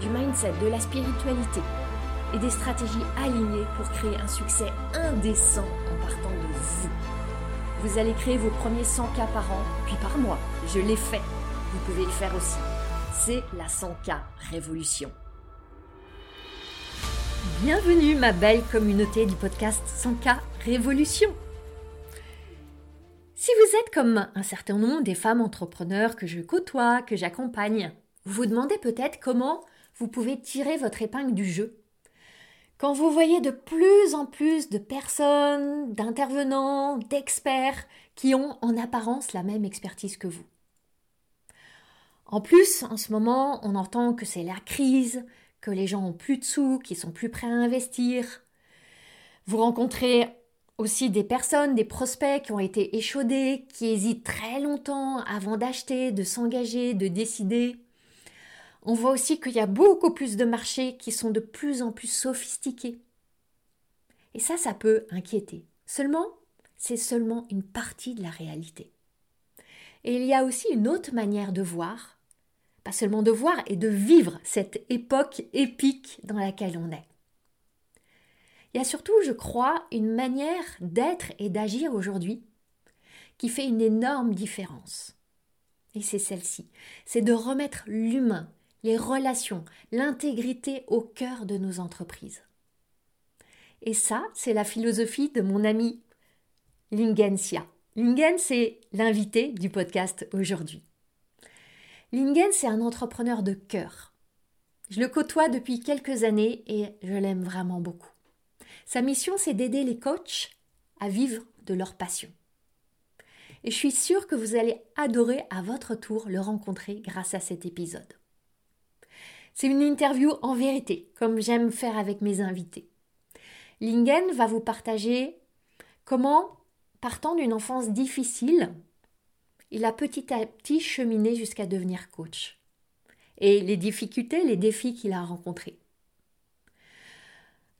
du mindset, de la spiritualité et des stratégies alignées pour créer un succès indécent en partant de vous. Vous allez créer vos premiers 100 k par an, puis par mois. Je l'ai fait. Vous pouvez le faire aussi. C'est la 100K Révolution. Bienvenue ma belle communauté du podcast 100K Révolution. Si vous êtes comme un certain nombre des femmes entrepreneurs que je côtoie, que j'accompagne, vous vous demandez peut-être comment vous pouvez tirer votre épingle du jeu. Quand vous voyez de plus en plus de personnes, d'intervenants, d'experts qui ont en apparence la même expertise que vous. En plus, en ce moment, on entend que c'est la crise, que les gens ont plus de sous, qu'ils sont plus prêts à investir. Vous rencontrez aussi des personnes, des prospects qui ont été échaudés, qui hésitent très longtemps avant d'acheter, de s'engager, de décider. On voit aussi qu'il y a beaucoup plus de marchés qui sont de plus en plus sophistiqués. Et ça, ça peut inquiéter. Seulement, c'est seulement une partie de la réalité. Et il y a aussi une autre manière de voir, pas seulement de voir, et de vivre cette époque épique dans laquelle on est. Il y a surtout, je crois, une manière d'être et d'agir aujourd'hui qui fait une énorme différence. Et c'est celle-ci, c'est de remettre l'humain, les relations, l'intégrité au cœur de nos entreprises. Et ça, c'est la philosophie de mon ami Lingen Sia. Lingen, c'est l'invité du podcast aujourd'hui. Lingen, c'est un entrepreneur de cœur. Je le côtoie depuis quelques années et je l'aime vraiment beaucoup. Sa mission, c'est d'aider les coachs à vivre de leur passion. Et je suis sûre que vous allez adorer à votre tour le rencontrer grâce à cet épisode. C'est une interview en vérité, comme j'aime faire avec mes invités. Lingen va vous partager comment, partant d'une enfance difficile, il a petit à petit cheminé jusqu'à devenir coach. Et les difficultés, les défis qu'il a rencontrés.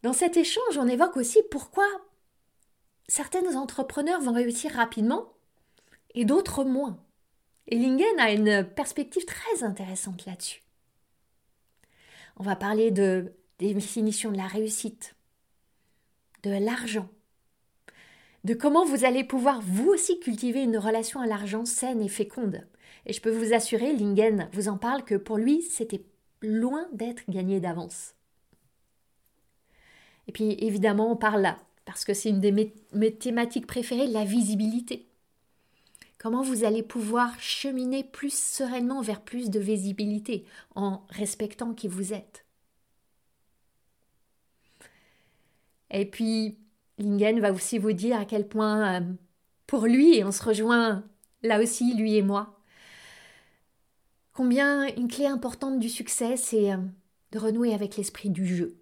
Dans cet échange, on évoque aussi pourquoi certains entrepreneurs vont réussir rapidement et d'autres moins. Et Lingen a une perspective très intéressante là-dessus. On va parler de définition de la réussite, de l'argent, de comment vous allez pouvoir vous aussi cultiver une relation à l'argent saine et féconde. Et je peux vous assurer, Lingen vous en parle que pour lui, c'était loin d'être gagné d'avance. Et puis évidemment, on parle là, parce que c'est une de mes, thématiques préférées, la visibilité. Comment vous allez pouvoir cheminer plus sereinement vers plus de visibilité en respectant qui vous êtes? Et puis, Lingen va aussi vous dire à quel point, euh, pour lui, et on se rejoint là aussi, lui et moi, combien une clé importante du succès, c'est euh, de renouer avec l'esprit du jeu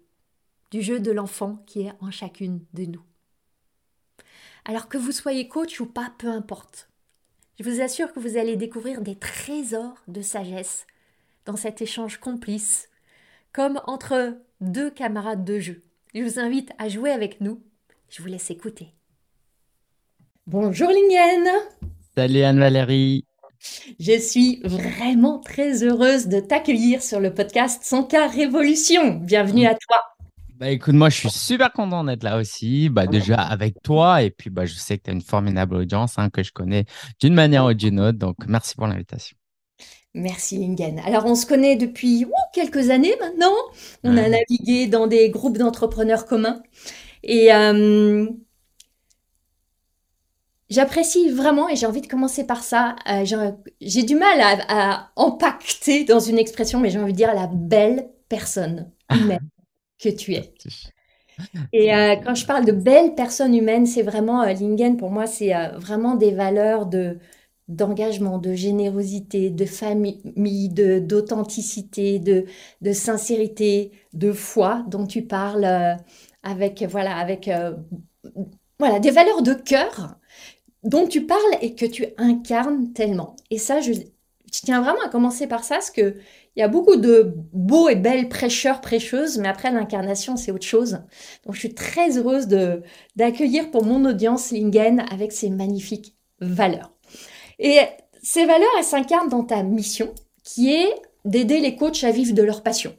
du jeu de l'enfant qui est en chacune de nous. Alors que vous soyez coach ou pas, peu importe. Je vous assure que vous allez découvrir des trésors de sagesse dans cet échange complice, comme entre deux camarades de jeu. Je vous invite à jouer avec nous. Je vous laisse écouter. Bonjour Lingen Salut Anne-Valérie Je suis vraiment très heureuse de t'accueillir sur le podcast Sans cas Révolution. Bienvenue à toi. Bah écoute, moi je suis super content d'être là aussi, bah, déjà avec toi, et puis bah, je sais que tu as une formidable audience hein, que je connais d'une manière ou d'une autre, donc merci pour l'invitation. Merci Lingen. Alors on se connaît depuis quelques années maintenant, on a navigué dans des groupes d'entrepreneurs communs, et euh, J'apprécie vraiment et j'ai envie de commencer par ça. Euh, j'ai du mal à, à, empacter dans une expression, mais j'ai envie de dire la belle personne humaine que tu es. Et euh, quand je parle de belles personnes humaines, c'est vraiment, euh, Lingen, pour moi, c'est euh, vraiment des valeurs de, d'engagement, de générosité, de famille, de d'authenticité, de, de sincérité, de foi dont tu parles avec voilà avec voilà des valeurs de cœur dont tu parles et que tu incarnes tellement. Et ça, je, je tiens vraiment à commencer par ça, parce que il y a beaucoup de beaux et belles prêcheurs, prêcheuses, mais après l'incarnation, c'est autre chose. Donc je suis très heureuse de d'accueillir pour mon audience Lingen avec ses magnifiques valeurs. Et ces valeurs, elles s'incarnent dans ta mission, qui est d'aider les coachs à vivre de leur passion.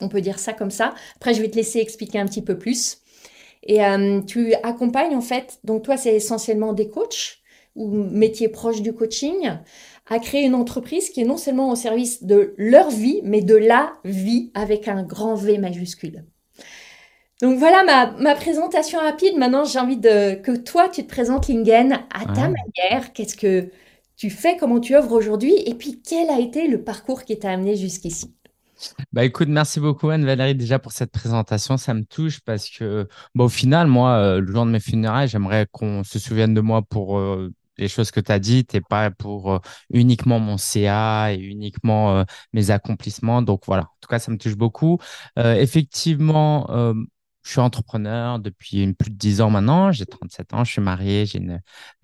On peut dire ça comme ça. Après, je vais te laisser expliquer un petit peu plus. Et euh, tu accompagnes en fait, donc toi, c'est essentiellement des coachs ou métiers proches du coaching, à créer une entreprise qui est non seulement au service de leur vie, mais de la vie avec un grand V majuscule. Donc voilà ma, ma présentation rapide. Maintenant, j'ai envie de, que toi, tu te présentes Lingen à ta manière. Qu'est-ce que tu fais, comment tu œuvres aujourd'hui, et puis quel a été le parcours qui t'a amené jusqu'ici? Bah écoute, merci beaucoup Anne-Valérie déjà pour cette présentation. Ça me touche parce que bah, au final, moi, euh, le jour de mes funérailles, j'aimerais qu'on se souvienne de moi pour euh, les choses que tu as dites et pas pour euh, uniquement mon CA et uniquement mes accomplissements. Donc voilà, en tout cas, ça me touche beaucoup. effectivement, je suis entrepreneur depuis plus de 10 ans maintenant. J'ai 37 ans, je suis marié, j'ai une,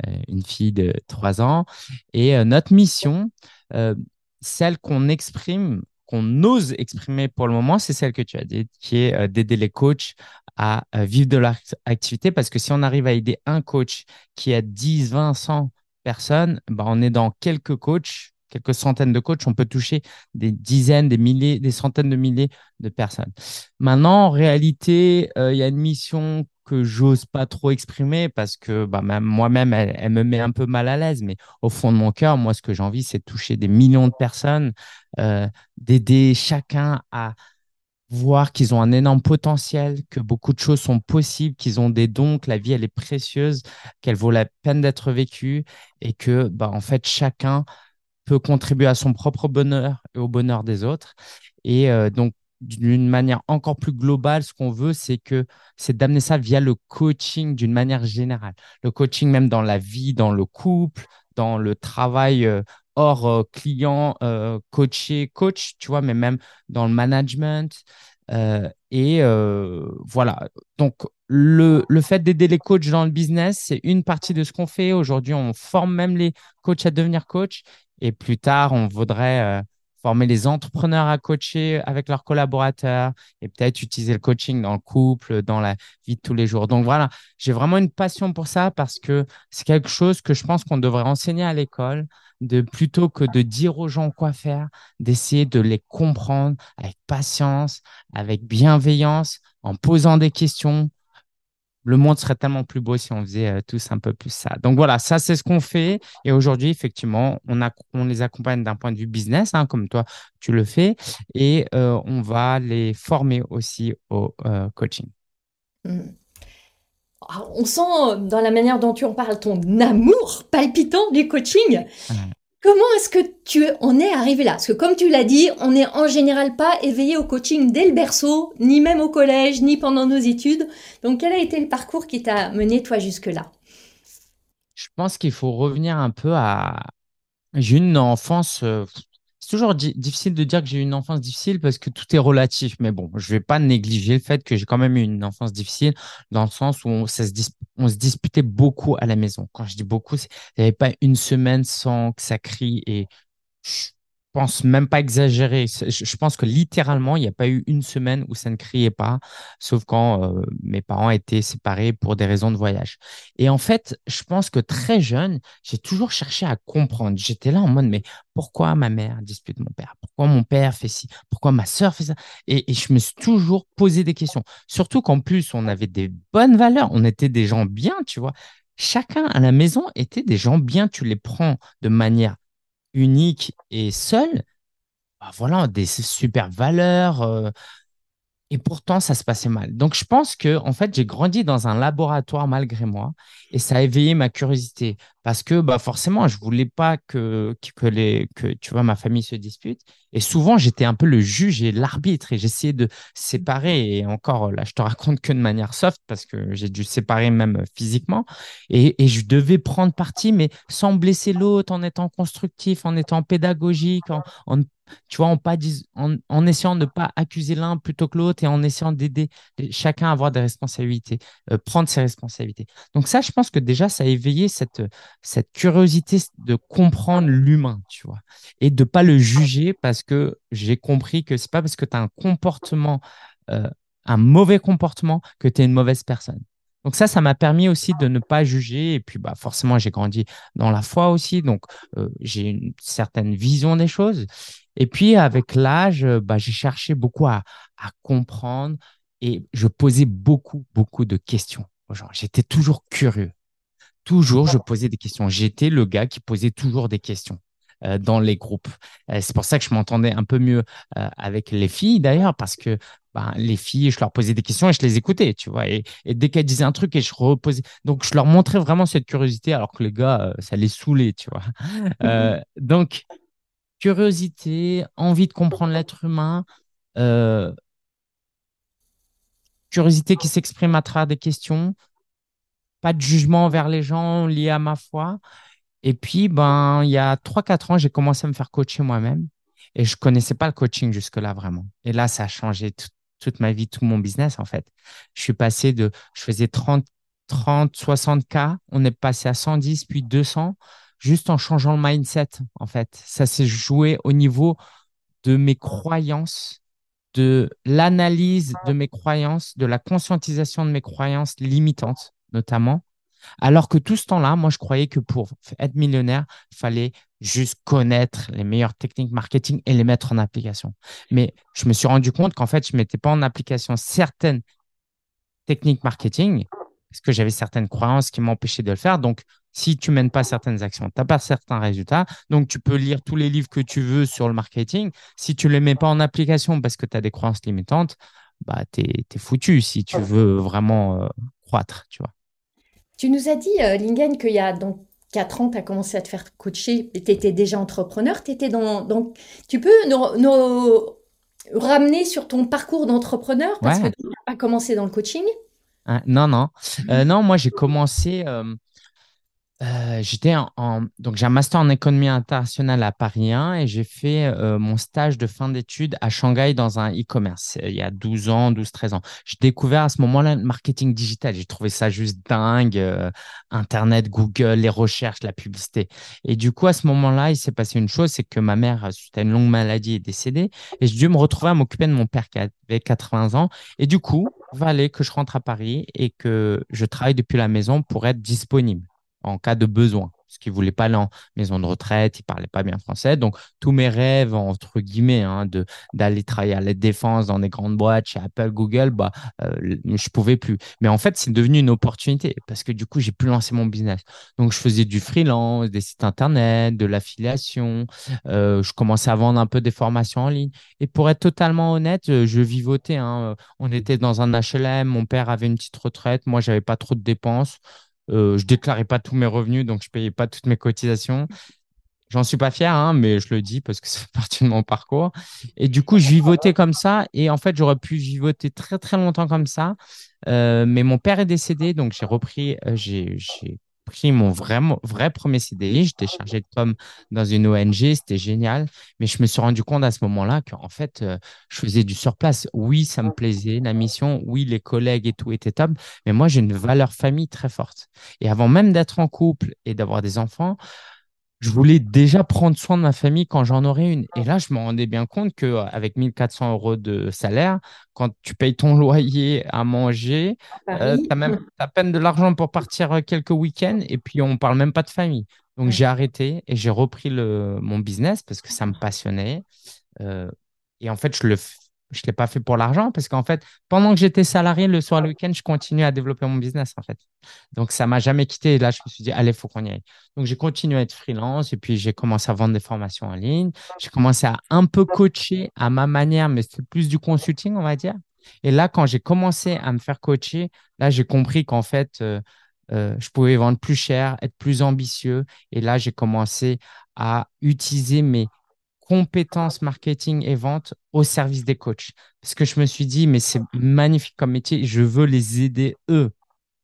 euh, une, fille de 3 ans. Et euh, notre mission, euh, celle qu'on exprime, qu'on ose exprimer pour le moment, c'est celle que tu as dit, qui est d'aider les coachs à vivre de leur activité. Parce que si on arrive à aider un coach qui a 10, 20, 100 personnes, ben on est dans quelques coachs quelques centaines de coachs, on peut toucher des dizaines, des milliers, des centaines de milliers de personnes. Maintenant, en réalité, euh, il y a une mission que j'ose pas trop exprimer parce que bah, moi-même, elle, me met un peu mal à l'aise. Mais au fond de mon cœur, moi, ce que j'ai envie, c'est de toucher des millions de personnes, euh, d'aider chacun à voir qu'ils ont un énorme potentiel, que beaucoup de choses sont possibles, qu'ils ont des dons, que la vie, elle est précieuse, qu'elle vaut la peine d'être vécue et que, bah, en fait, chacun peut contribuer à son propre bonheur et au bonheur des autres. Et euh, donc, d'une manière encore plus globale, ce qu'on veut, c'est que c'est d'amener ça via le coaching d'une manière générale. Le coaching même dans la vie, dans le couple, dans le travail euh, hors euh, client, coaché, coach, tu vois, mais même dans le management. et voilà. Donc, le, le fait d'aider les coachs dans le business, c'est une partie de ce qu'on fait. Aujourd'hui, on forme même les coachs à devenir coach. Et plus tard, on voudrait euh, former les entrepreneurs à coacher avec leurs collaborateurs et peut-être utiliser le coaching dans le couple, dans la vie de tous les jours. Donc voilà, j'ai vraiment une passion pour ça parce que c'est quelque chose que je pense qu'on devrait enseigner à l'école, de plutôt que de dire aux gens quoi faire, d'essayer de les comprendre avec patience, avec bienveillance, en posant des questions, le monde serait tellement plus beau si on faisait euh, tous un peu plus ça. Donc voilà, ça c'est ce qu'on fait. Et aujourd'hui, effectivement, on, a, on les accompagne d'un point de vue business, hein, comme toi tu le fais, et euh, on va les former aussi au euh, coaching. Hmm. Ah, on sent dans la manière dont tu en parles ton amour palpitant du coaching. Comment est-ce que tu en es arrivé là? Parce que comme tu l'as dit, on n'est en général pas éveillé au coaching dès le berceau, ni même au collège, ni pendant nos études. Donc quel a été le parcours qui t'a mené toi jusque-là? Je pense qu'il faut revenir un peu à... J'ai une enfance euh, c'est toujours difficile de dire que j'ai eu une enfance difficile parce que tout est relatif. Mais bon, je ne vais pas négliger le fait que j'ai quand même eu une enfance difficile dans le sens où on, se disputait beaucoup à la maison. Quand je dis beaucoup, il n'y avait pas une semaine sans que ça crie et pense même pas exagérer. Je pense que littéralement, il n'y a pas eu une semaine où ça ne criait pas, sauf quand euh, mes parents étaient séparés pour des raisons de voyage. Et en fait, je pense que très jeune, j'ai toujours cherché à comprendre. J'étais là en mode, mais pourquoi ma mère dispute mon père? Pourquoi mon père fait ci? Pourquoi ma sœur fait ça? Et, et, je me suis toujours posé des questions. Surtout qu'en plus, on avait des bonnes valeurs. On était des gens bien, tu vois. Chacun à la maison était des gens bien. Tu les prends de manière unique et seul, bah voilà, des super valeurs. Euh, Et pourtant, ça se passait mal. Donc, je pense que, en fait, j'ai grandi dans un laboratoire malgré moi et ça a éveillé ma curiosité parce que, bah, forcément, je voulais pas que, que, les, que, tu vois, ma famille se dispute. Et souvent, j'étais un peu le juge et l'arbitre et j'essayais de séparer. Et encore, là, je te raconte que de manière soft parce que j'ai dû séparer même physiquement. Et, et je devais prendre parti, mais sans blesser l'autre, en étant constructif, en étant pédagogique, en, en tu vois, en, essayant de ne pas accuser l'un plutôt que l'autre et en essayant d'aider chacun à avoir des responsabilités, euh, prendre ses responsabilités. Donc ça, je pense que déjà, ça a éveillé cette, cette curiosité de comprendre l'humain, tu vois, et de ne pas le juger parce que j'ai compris que c'est pas parce que tu as un comportement, euh, un mauvais comportement que tu es une mauvaise personne. Donc ça, ça m'a permis aussi de ne pas juger. Et puis, bah, forcément, j'ai grandi dans la foi aussi. Donc, euh, j'ai une certaine vision des choses. Et puis, avec l'âge, euh, bah, j'ai cherché beaucoup à, comprendre et je posais beaucoup, beaucoup de questions J'étais toujours curieux. Toujours, je posais des questions. J'étais le gars qui posait toujours des questions euh, dans les groupes. Euh, c'est pour ça que je m'entendais un peu mieux avec les filles, d'ailleurs, parce que ben, les filles, je leur posais des questions et je les écoutais, tu vois. Et, dès qu'elles disaient un truc, et je reposais. Donc, je leur montrais vraiment cette curiosité, alors que les gars, ça les saoulait, tu vois. donc, curiosité, envie de comprendre l'être humain, euh, curiosité qui s'exprime à travers des questions, pas de jugement envers les gens liés à ma foi. Et puis, ben, il y a 3-4 ans, j'ai commencé à me faire coacher moi-même et je connaissais pas le coaching jusque-là vraiment. Et là, ça a changé toute ma vie, tout mon business en fait. Je suis passé de, je faisais 30, 30, 60 cas, on est passé à 110, puis 200 juste en changeant le mindset, en fait. Ça s'est joué au niveau de mes croyances, de l'analyse de mes croyances, de la conscientisation de mes croyances limitantes, notamment. Alors que tout ce temps-là, moi, je croyais que pour être millionnaire, il fallait juste connaître les meilleures techniques marketing et les mettre en application. Mais je me suis rendu compte qu'en fait, je ne mettais pas en application certaines techniques marketing parce que j'avais certaines croyances qui m'empêchaient de le faire. Donc, si tu mènes pas certaines actions, tu n'as pas certains résultats. Donc, tu peux lire tous les livres que tu veux sur le marketing. Si tu ne les mets pas en application parce que tu as des croyances limitantes, bah, tu es, foutu si tu veux vraiment euh, croître, tu vois. Tu nous as dit, euh, Lingen, qu'il y a donc 4 ans, tu as commencé à te faire coacher tu étais déjà entrepreneur. Étais dans, donc, tu peux nous, ramener sur ton parcours d'entrepreneur parce que tu n'as pas commencé dans le coaching? Ah, non, non. Euh, non, moi, j'ai commencé euh, j'étais en, donc j'ai un master en économie internationale à Paris 1 et j'ai fait euh, mon stage de fin d'études à Shanghai dans un e-commerce il y a 12 ans, 12, 13 ans. J'ai découvert à ce moment-là le marketing digital. J'ai trouvé ça juste dingue. Euh, Internet, Google, les recherches, la publicité. Et du coup, à ce moment-là, il s'est passé une chose, c'est que ma mère, suite à une longue maladie, est décédée et j'ai dû me retrouver à m'occuper de mon père qui avait 80 ans. Et du coup, il fallait que je rentre à Paris et que je travaille depuis la maison pour être disponible en cas de besoin. Parce qu'il ne voulait pas aller en maison de retraite, il ne parlait pas bien français. Donc, tous mes rêves, entre guillemets, hein, d'aller travailler à la défense dans des grandes boîtes chez Apple, Google, bah, euh, je ne pouvais plus. Mais en fait, c'est devenu une opportunité parce que du coup, j'ai pu lancer mon business. Donc, je faisais du freelance, des sites internet, de l'affiliation. Euh, je commençais à vendre un peu des formations en ligne. Et pour être totalement honnête, euh, je vivotais. Hein. On était dans un HLM, mon père avait une petite retraite, moi, j'avais pas trop de dépenses. Euh, je déclarais pas tous mes revenus, donc je payais pas toutes mes cotisations. J'en suis pas fier, hein, mais je le dis parce que fait partie de mon parcours. Et du coup, je vivotais comme ça. Et en fait, j'aurais pu vivoter très, très longtemps comme ça. Euh, mais mon père est décédé, donc j'ai repris, euh, j'ai pris mon vrai, vrai premier CDI. J'étais chargé de com dans une ONG, c'était génial. Mais je me suis rendu compte à ce moment-là qu'en fait, euh, je faisais du surplace. Oui, ça me plaisait, la mission. Oui, les collègues et tout était top. Mais moi, j'ai une valeur famille très forte. Et avant même d'être en couple et d'avoir des enfants, je voulais déjà prendre soin de ma famille quand j'en aurais une. Et là, je me rendais bien compte qu'avec 1400 euros de salaire, quand tu payes ton loyer à manger, euh, tu as même à peine de l'argent pour partir euh, quelques week-ends et puis on ne parle même pas de famille. Donc j'ai arrêté et j'ai repris le, mon business parce que ça me passionnait. Euh, et en fait, je le je ne l'ai pas fait pour l'argent parce qu'en fait, pendant que j'étais salarié, le soir, le week-end, je continuais à développer mon business en fait. Donc, ça m'a jamais quitté. Et là, je me suis dit, allez, il faut qu'on y aille. Donc, j'ai continué à être freelance et puis j'ai commencé à vendre des formations en ligne. J'ai commencé à un peu coacher à ma manière, mais c'était plus du consulting, on va dire. Et là, quand j'ai commencé à me faire coacher, là, j'ai compris qu'en fait, euh, euh, je pouvais vendre plus cher, être plus ambitieux. Et là, j'ai commencé à utiliser mes compétences marketing et vente au service des coachs. Parce que je me suis dit, mais c'est magnifique comme métier, je veux les aider eux.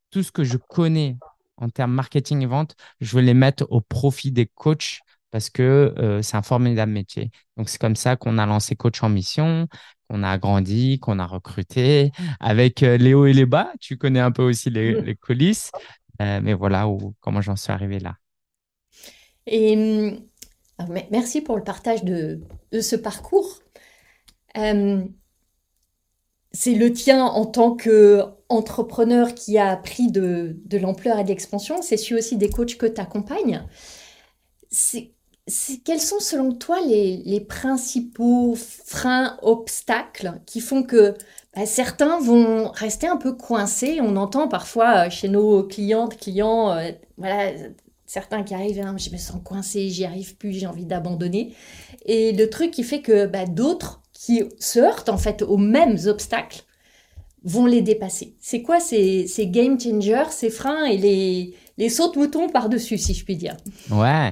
Tout ce que je connais en termes marketing et vente, je veux les mettre au profit des coachs parce que euh, c'est un formidable métier. Donc, c'est comme ça qu'on a lancé Coach en Mission, qu'on a agrandi, qu'on a recruté avec euh, les hauts et les bas. Tu connais un peu aussi les, coulisses. Euh, mais voilà où, comment j'en suis arrivé là. Et hum, merci pour le partage de, ce parcours. c'est le tien en tant qu'entrepreneur qui a pris de, l'ampleur et de l'expansion. C'est celui aussi des coachs que tu accompagnes. Quels sont selon toi les, principaux freins, obstacles qui font que bah, certains vont rester un peu coincés? On entend parfois euh, chez nos clientes, clients, euh, voilà, certains qui arrivent, hein, je me sens coincé, j'y arrive plus, j'ai envie d'abandonner. Et le truc qui fait que bah, d'autres qui se heurtent en fait aux mêmes obstacles vont les dépasser. C'est quoi ces, game changers, ces freins et les, les sauts de mouton par-dessus, si je puis dire? Ouais,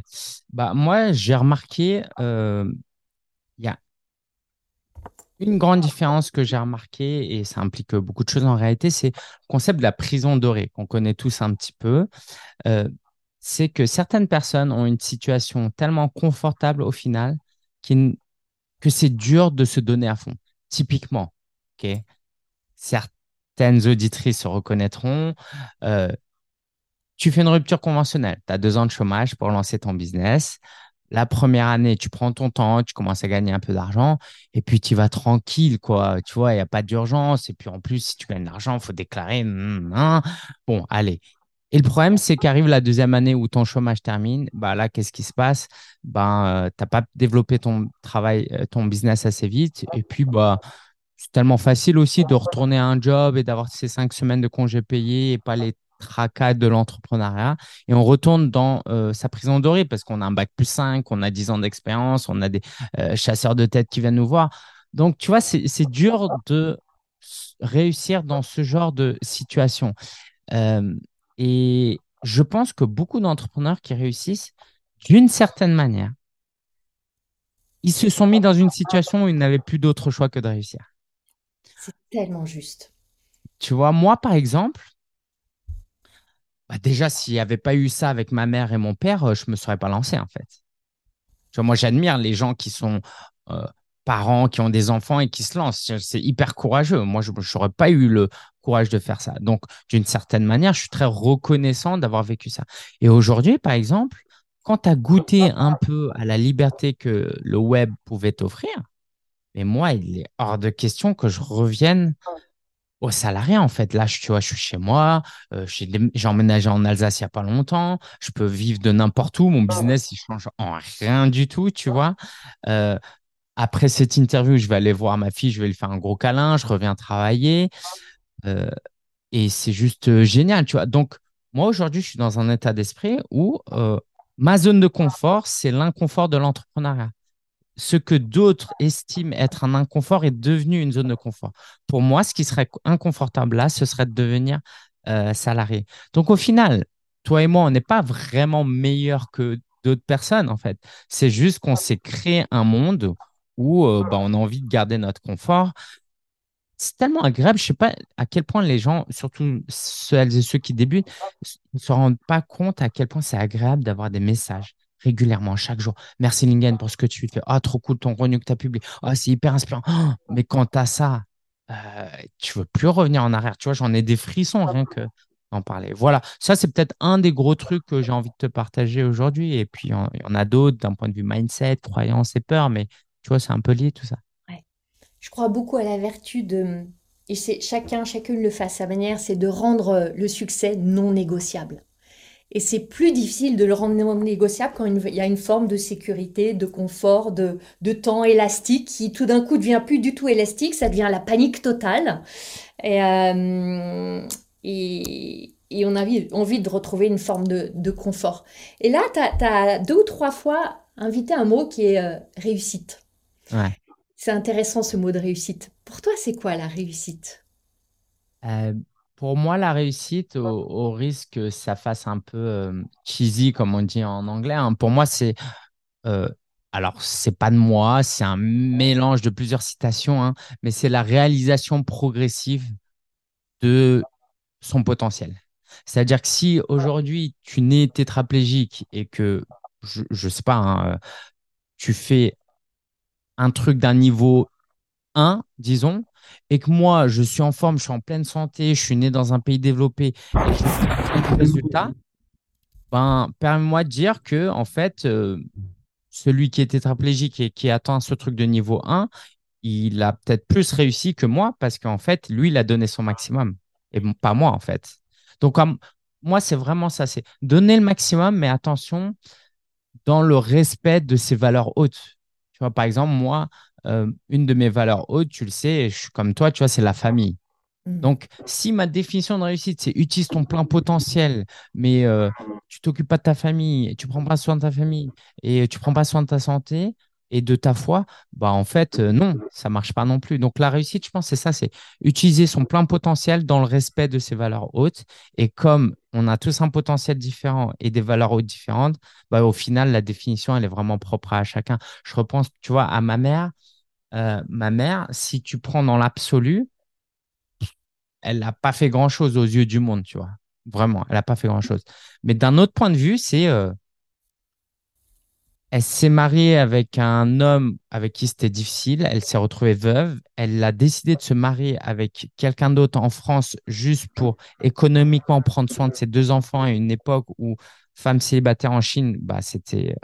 bah moi j'ai remarqué, euh, il y a une grande différence que j'ai remarqué, et ça implique beaucoup de choses en réalité, c'est le concept de la prison dorée, qu'on connaît tous un petit peu. Euh, c'est que certaines personnes ont une situation tellement confortable au final que c'est dur de se donner à fond. Typiquement, certaines auditrices se reconnaîtront. Euh, tu fais une rupture conventionnelle, tu as deux ans de chômage pour lancer ton business. La première année, tu prends ton temps, tu commences à gagner un peu d'argent et puis tu vas tranquille, quoi. Tu vois, il n'y a pas d'urgence. Et puis en plus, si tu gagnes de l'argent, il faut déclarer. Bon, allez. Et le problème, c'est qu'arrive la deuxième année où ton chômage termine. Bah là, qu'est-ce qui se passe? Ben, tu n'as pas développé ton travail, euh, ton business assez vite. Et puis, bah, c'est tellement facile aussi de retourner à un job et d'avoir ces cinq semaines de congés payés et pas les tracas de l'entrepreneuriat. Et on retourne dans euh, sa prison dorée parce qu'on a un bac plus 5, on a 10 ans d'expérience, on a des chasseurs de tête qui viennent nous voir. Donc, tu vois, c'est dur de réussir dans ce genre de situation. Et je pense que beaucoup d'entrepreneurs qui réussissent, d'une certaine manière, ils se sont mis dans une situation où ils n'avaient plus d'autre choix que de réussir. C'est tellement juste. Tu vois, moi, par exemple, bah, déjà, s'il n'y avait pas eu ça avec ma mère et mon père, euh, je ne me serais pas lancé, en fait. Tu vois, moi, j'admire les gens qui sont euh, parents, qui ont des enfants et qui se lancent. C'est hyper courageux. Moi, je n'aurais pas eu le courage de faire ça. Donc, d'une certaine manière, je suis très reconnaissant d'avoir vécu ça. Et aujourd'hui, par exemple, quand tu as goûté un peu à la liberté que le web pouvait t'offrir, mais moi, il est hors de question que je revienne aux salariés, en fait. Là, tu vois, je suis chez moi, euh, j'ai emménagé en Alsace il n'y a pas longtemps, je peux vivre de n'importe où, mon business, il change en rien du tout, tu vois. Euh, après cette interview, je vais aller voir ma fille, je vais lui faire un gros câlin, je reviens travailler. Euh, et c'est juste génial, tu vois. Donc, moi, aujourd'hui, je suis dans un état d'esprit où ma zone de confort, c'est l'inconfort de l'entrepreneuriat ce que d'autres estiment être un inconfort est devenu une zone de confort. Pour moi, ce qui serait inconfortable là, ce serait de devenir euh, salarié. Donc au final, toi et moi, on n'est pas vraiment meilleurs que d'autres personnes en fait. C'est juste qu'on s'est créé un monde où euh, bah, on a envie de garder notre confort. C'est tellement agréable, je ne sais pas à quel point les gens, surtout celles et ceux qui débutent, ne se rendent pas compte à quel point c'est agréable d'avoir des messages régulièrement, chaque jour. Merci Lingen pour ce que tu fais. Ah, trop cool ton revenu que tu as publié. Ah, c'est hyper inspirant. Oh, mais quand tu as ça, euh, tu veux plus revenir en arrière. Tu vois, j'en ai des frissons rien que d'en parler. Voilà, ça c'est peut-être un des gros trucs que j'ai envie de te partager aujourd'hui. Et puis, il y en a d'autres d'un point de vue mindset, croyance et peur, mais tu vois, c'est un peu lié tout ça. Je crois beaucoup à la vertu de, et c'est chacun, chacune le fait à sa manière, c'est de rendre le succès non négociable. Et c'est plus difficile de le rendre négociable quand il y a une forme de sécurité, de confort, de, de temps élastique qui tout d'un coup devient plus du tout élastique, ça devient la panique totale. Et, euh, et, on a envie, de retrouver une forme de, de confort. Et là, tu as, deux ou trois fois invité un mot qui est euh, réussite. Ouais. C'est intéressant ce mot de réussite. Pour toi, c'est quoi la réussite? Euh, pour moi, la réussite, au, au risque que ça fasse un peu euh, cheesy, comme on dit en anglais, hein, pour moi, c'est euh, alors, c'est pas de moi, c'est un mélange de plusieurs citations, hein, mais c'est la réalisation progressive de son potentiel. C'est-à-dire que si aujourd'hui tu nais tétraplégique et que, je, je sais pas, hein, euh, tu fais un truc d'un niveau un, disons, et que moi je suis en forme, je suis en pleine santé, je suis né dans un pays développé et je fais un résultat, ben, permets-moi de dire que, en fait, euh, celui qui est tétraplégique et qui atteint ce truc de niveau un, il a peut-être plus réussi que moi parce qu'en fait, lui, il a donné son maximum et pas moi, en fait. Donc, moi, c'est vraiment ça, c'est donner le maximum, mais attention, dans le respect de ses valeurs hautes. Tu vois, par exemple, moi, euh, une de mes valeurs hautes, tu le sais, je suis comme toi, tu vois, c'est la famille. Mm. Donc, si ma définition de réussite, c'est utilise ton plein potentiel, mais euh, tu t'occupes pas de ta famille, tu prends pas soin de ta famille et tu prends pas soin de ta santé et de ta foi, bah en fait, euh, non, ça marche pas non plus. Donc, la réussite, je pense, c'est ça, c'est utiliser son plein potentiel dans le respect de ses valeurs hautes. Et comme on a tous un potentiel différent et des valeurs hautes différentes, bah, au final, la définition, elle est vraiment propre à chacun. Je repense, tu vois, à ma mère. Euh, ma mère, si tu prends dans l'absolu, elle n'a pas fait grand-chose aux yeux du monde, tu vois. Vraiment, elle n'a pas fait grand-chose. Mais d'un autre point de vue, c'est euh, elle s'est mariée avec un homme avec qui c'était difficile. Elle s'est retrouvée veuve. Elle a décidé de se marier avec quelqu'un d'autre en France juste pour économiquement prendre soin de ses deux enfants à une époque où femme célibataire en Chine, bah, c'était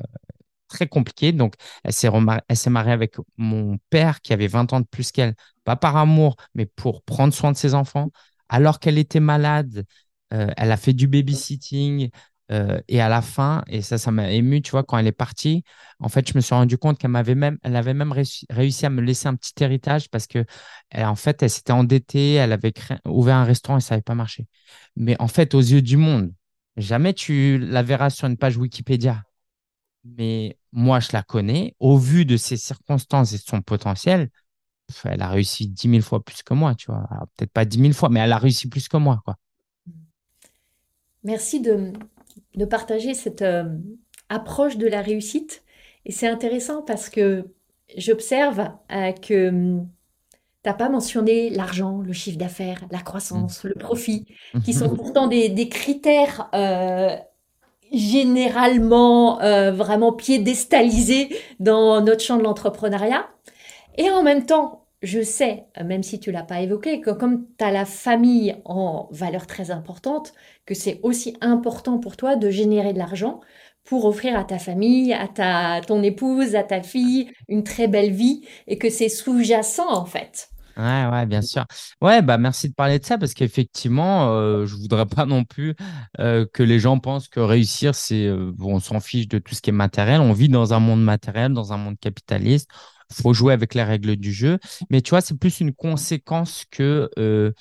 très compliqué. Donc, elle s'est remar- elle s'est mariée avec mon père qui avait 20 ans de plus qu'elle, pas par amour, mais pour prendre soin de ses enfants. Alors qu'elle était malade, euh, elle a fait du babysitting. Euh, et à la fin, et ça, ça m'a ému, tu vois, quand elle est partie, en fait, je me suis rendu compte qu'elle m'avait même, elle avait même réussi, à me laisser un petit héritage parce que, elle, en fait, elle s'était endettée, elle avait ouvert un restaurant et ça n'avait pas marché. Mais en fait, aux yeux du monde, jamais tu la verras sur une page Wikipédia mais moi, je la connais. Au vu de ses circonstances et de son potentiel, elle a réussi dix mille fois plus que moi, tu vois. Peut-être pas dix mille fois, mais elle a réussi plus que moi, quoi. Merci de, de partager cette euh, approche de la réussite. Et c'est intéressant parce que j'observe euh, que tu n'as pas mentionné l'argent, le chiffre d'affaires, la croissance, le profit, qui sont pourtant des, des critères euh, généralement vraiment piédestalisés dans notre champ de l'entrepreneuriat. Et en même temps, je sais, même si tu l'as pas évoqué, que comme tu as la famille en valeur très importante, que c'est aussi important pour toi de générer de l'argent pour offrir à ta famille, à ta, ton épouse, à ta fille une très belle vie et que c'est sous-jacent en fait. Ouais, ouais, bien sûr. Ouais, bah merci de parler de ça parce qu'effectivement, euh, je voudrais pas non plus euh, que les gens pensent que réussir, c'est euh, on s'en fiche de tout ce qui est matériel. On vit dans un monde matériel, dans un monde capitaliste. Faut jouer avec les règles du jeu. Mais tu vois, c'est plus une conséquence que euh,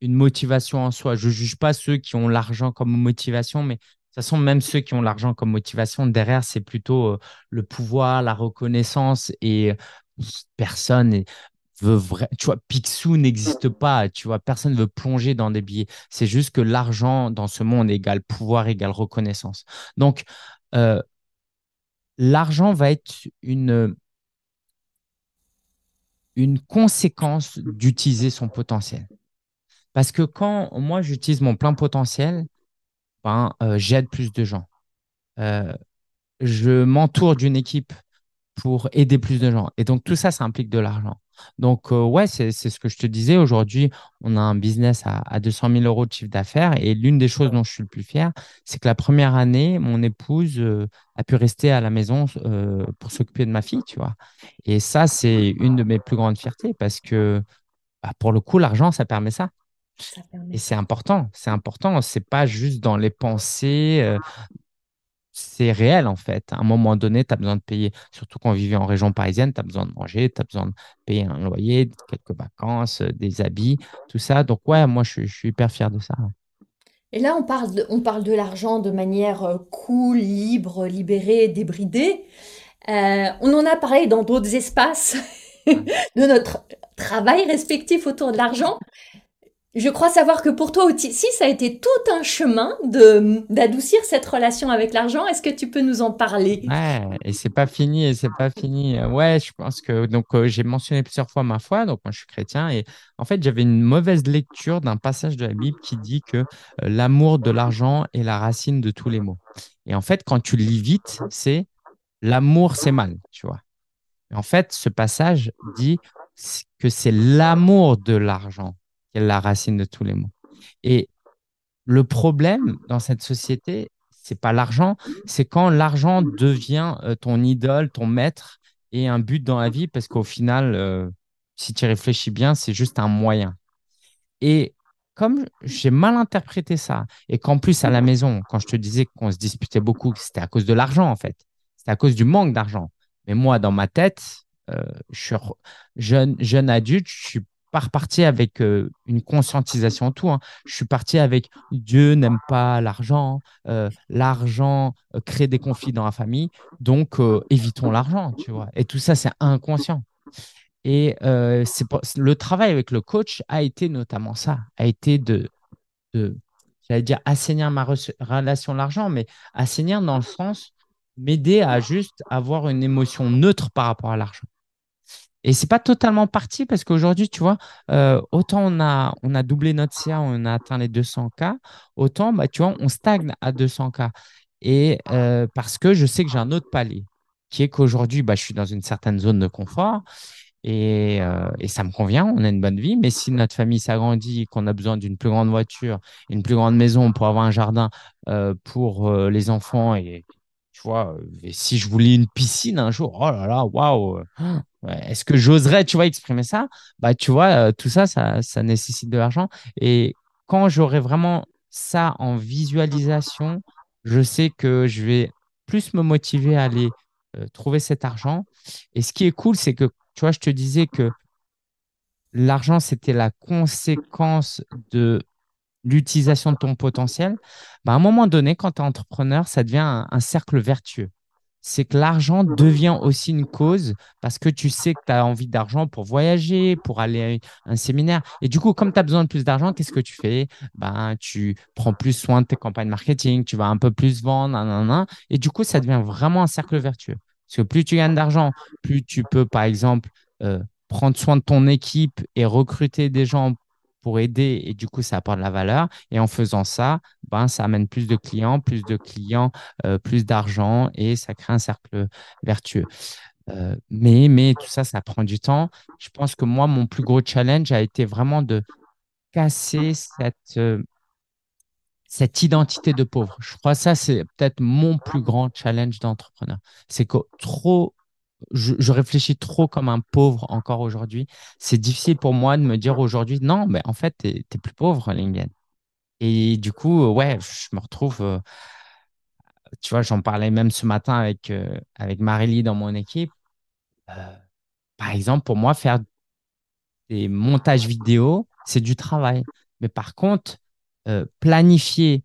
une motivation en soi. Je juge pas ceux qui ont l'argent comme motivation, mais de toute façon, même ceux qui ont l'argent comme motivation, derrière, c'est plutôt euh, le pouvoir, la reconnaissance et euh, personne veut vrai, tu vois, Picsou n'existe pas, tu vois, personne veut plonger dans des billets. C'est juste que l'argent dans ce monde égale pouvoir, égale reconnaissance. Donc, euh, l'argent va être une, une conséquence d'utiliser son potentiel. Parce que quand moi, j'utilise mon plein potentiel, ben, euh, j'aide plus de gens. Euh, je m'entoure d'une équipe pour aider plus de gens. Et donc, tout ça, ça implique de l'argent. Donc, euh, ouais, c'est, ce que je te disais. Aujourd'hui, on a un business à, à 200 000 euros de chiffre d'affaires. Et l'une des choses dont je suis le plus fier, c'est que la première année, mon épouse euh, a pu rester à la maison euh, pour s'occuper de ma fille, tu vois. Et ça, c'est une de mes plus grandes fiertés parce que, bah, pour le coup, l'argent, ça permet ça. Ça Et c'est important. C'est important. C'est pas juste dans les pensées. C'est réel en fait. À un moment donné, tu as besoin de payer, surtout quand on vivait en région parisienne, tu as besoin de manger, tu as besoin de payer un loyer, quelques vacances, euh, des habits, tout ça. Donc ouais, moi je, suis je suis hyper fier de ça. Et là, on parle de, on parle de l'argent de manière euh, cool, libre, libérée, débridée. Euh, on en a parlé dans d'autres espaces. de notre travail respectif autour de l'argent. Je crois savoir que pour toi aussi, ça a été tout un chemin d'adoucir cette relation avec l'argent. Est-ce que tu peux nous en parler? Ouais, et c'est pas fini, et c'est pas fini. Ouais, je pense que donc euh, j'ai mentionné plusieurs fois ma foi, donc moi je suis chrétien, et en fait j'avais une mauvaise lecture d'un passage de la Bible qui dit que euh, l'amour de l'argent est la racine de tous les maux. Et en fait, quand tu lis vite, c'est l'amour c'est mal, tu vois. En fait, ce passage dit que c'est l'amour de l'argent la racine de tous les maux. Et le problème dans cette société, c'est pas l'argent, c'est quand l'argent devient euh, ton idole, ton maître et un but dans la vie, parce qu'au final, euh, si tu réfléchis bien, c'est juste un moyen. Et comme j'ai mal interprété ça, et qu'en plus à la maison, quand je te disais qu'on se disputait beaucoup, c'était à cause de l'argent en fait, c'était à cause du manque d'argent. Mais moi, dans ma tête, euh, je suis jeune, jeune adulte, je suis pas reparti avec euh, une conscientisation tout. Hein. Je suis parti avec Dieu n'aime pas l'argent, euh, l'argent crée des conflits dans la famille, donc évitons l'argent, tu vois. Et tout ça, c'est inconscient. Et c'est le travail avec le coach a été notamment ça, a été de, de j'allais dire assainir ma relation à l'argent, mais assainir dans le sens m'aider à juste avoir une émotion neutre par rapport à l'argent. Et c'est pas totalement parti parce qu'aujourd'hui, tu vois, euh, autant on a, on a doublé notre CA, on a atteint les 200 k, autant, bah, tu vois, on stagne à 200 k. Et euh, parce que je sais que j'ai un autre palier, qui est qu'aujourd'hui, bah, je suis dans une certaine zone de confort et, euh, et, ça me convient, on a une bonne vie. Mais si notre famille s'agrandit, qu'on a besoin d'une plus grande voiture, une plus grande maison pour avoir un jardin pour les enfants et tu vois, si je voulais une piscine un jour, oh là là, waouh, est-ce que j'oserais, tu vois, exprimer ça? Bah, tu vois, tout ça, ça, ça nécessite de l'argent. Et quand j'aurai vraiment ça en visualisation, je sais que je vais plus me motiver à aller trouver cet argent. Et ce qui est cool, c'est que, tu vois, je te disais que l'argent, c'était la conséquence de l'utilisation de ton potentiel, bah, à un moment donné, quand tu es entrepreneur, ça devient un, cercle vertueux. C'est que l'argent devient aussi une cause parce que tu sais que tu as envie d'argent pour voyager, pour aller à un séminaire. Et du coup, comme tu as besoin de plus d'argent, qu'est-ce que tu fais? Ben, Tu prends plus soin de tes campagnes marketing, tu vas un peu plus vendre, et du coup, ça devient vraiment un cercle vertueux. Parce que plus tu gagnes d'argent, plus tu peux, par exemple, euh, prendre soin de ton équipe et recruter des gens pour aider et du coup, ça apporte de la valeur. Et en faisant ça, ben, ça amène plus de clients, plus de clients, euh, plus d'argent et ça crée un cercle vertueux. Euh, mais, mais tout ça, ça prend du temps. Je pense que moi, mon plus gros challenge a été vraiment de casser cette, euh, cette identité de pauvre. Je crois que ça, c'est peut-être mon plus grand challenge d'entrepreneur. C'est que trop je, réfléchis trop comme un pauvre encore aujourd'hui. C'est difficile pour moi de me dire aujourd'hui, non, mais en fait, tu n'es plus pauvre, Lingen. Et du coup, ouais, je me retrouve, euh, tu vois, j'en parlais même ce matin avec, euh, avec Marily dans mon équipe. Euh, par exemple, pour moi, faire des montages vidéo, c'est du travail. Mais par contre, planifier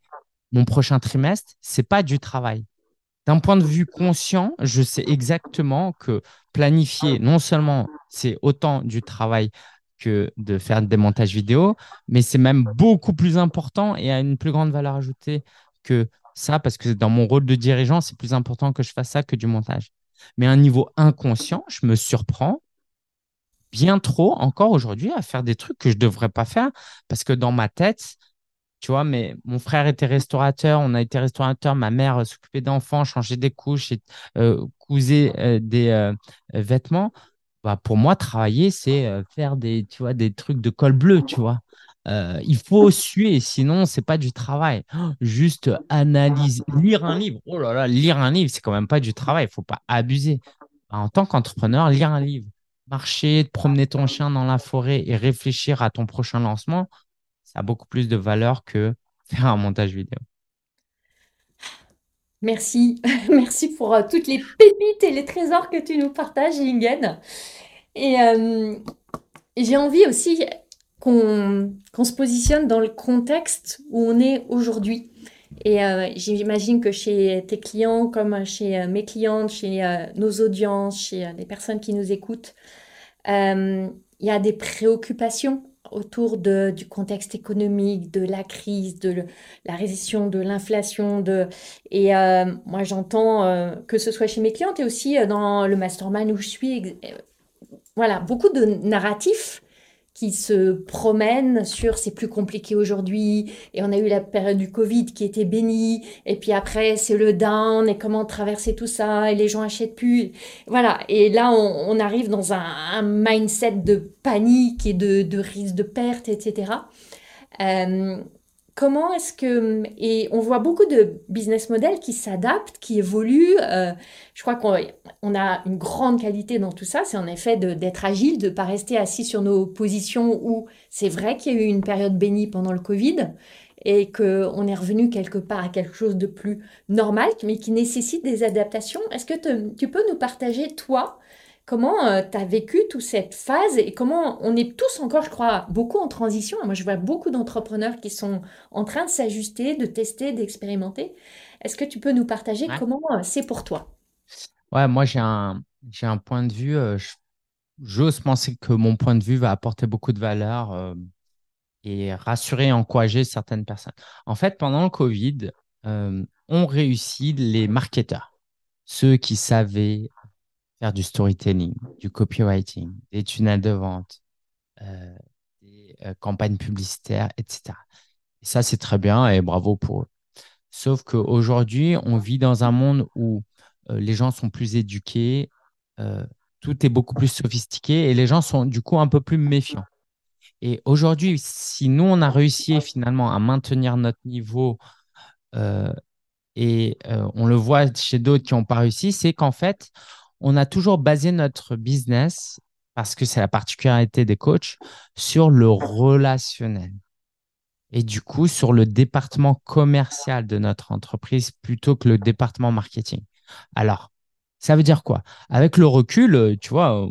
mon prochain trimestre, c'est pas du travail. D'un point de vue conscient, je sais exactement que planifier, non seulement c'est autant du travail que de faire des montages vidéo, mais c'est même beaucoup plus important et a une plus grande valeur ajoutée que ça, parce que dans mon rôle de dirigeant, c'est plus important que je fasse ça que du montage. Mais à un niveau inconscient, je me surprends bien trop encore aujourd'hui à faire des trucs que je ne devrais pas faire, parce que dans ma tête, tu vois, mais mon frère était restaurateur, on a été restaurateur, ma mère s'occupait d'enfants, changeait des couches, et, euh, cousait euh, des euh, vêtements. Bah, pour moi, travailler, c'est faire des, tu vois, des trucs de col bleu, tu vois. il faut suer, sinon, c'est pas du travail. Juste analyser, lire un livre. Oh là là, lire un livre, c'est quand même pas du travail, il faut pas abuser. Bah, en tant qu'entrepreneur, lire un livre, marcher, promener ton chien dans la forêt et réfléchir à ton prochain lancement, ça a beaucoup plus de valeur que faire un montage vidéo. Merci, merci pour euh, toutes les pépites et les trésors que tu nous partages, Lingen. Et euh, j'ai envie aussi qu'on se positionne dans le contexte où on est aujourd'hui. Et euh, j'imagine que chez tes clients, comme chez mes clientes, chez nos audiences, chez les personnes qui nous écoutent, il y a des préoccupations autour de, du contexte économique, de la crise, de la résistance de l'inflation. De... Et euh, moi, j'entends euh, que ce soit chez mes clientes et aussi euh, dans le mastermind où je suis, voilà, beaucoup de narratifs qui se promènent sur c'est plus compliqué aujourd'hui et on a eu la période du Covid qui était bénie et puis après c'est le down et comment traverser tout ça et les gens achètent plus. Voilà. Et là on, arrive dans un, mindset de panique et de, de risque de perte etc comment est-ce que... Et on voit beaucoup de business models qui s'adaptent, qui évoluent. Euh, je crois qu'on on a une grande qualité dans tout ça, c'est en effet d'être agile, de ne pas rester assis sur nos positions où c'est vrai qu'il y a eu une période bénie pendant le Covid et qu'on est revenu quelque part à quelque chose de plus normal, mais qui nécessite des adaptations. Est-ce que tu peux nous partager, toi, Comment tu as vécu toute cette phase et comment on est tous encore, je crois, beaucoup en transition. Moi, je vois beaucoup d'entrepreneurs qui sont en train de s'ajuster, de tester, d'expérimenter. Est-ce que tu peux nous partager Ouais. comment euh, c'est pour toi? Ouais, moi j'ai un, j'ai un point de vue, euh, j'ose penser que mon point de vue va apporter beaucoup de valeur euh, et rassurer, encourager certaines personnes. En fait, pendant le Covid, euh, ont réussi les marketeurs, ceux qui savaient faire du storytelling, du copywriting, des tunnels de vente, euh, des euh, campagnes publicitaires, etc. Et ça, c'est très bien et bravo pour eux. Sauf qu'aujourd'hui, on vit dans un monde où euh, les gens sont plus éduqués, tout est beaucoup plus sophistiqué et les gens sont du coup un peu plus méfiants. Et aujourd'hui, si nous, on a réussi finalement à maintenir notre niveau et on le voit chez d'autres qui n'ont pas réussi, c'est qu'en fait, on a toujours basé notre business, parce que c'est la particularité des coachs, sur le relationnel. Et du coup, sur le département commercial de notre entreprise plutôt que le département marketing. Alors, ça veut dire quoi? Avec le recul, euh, tu vois, euh,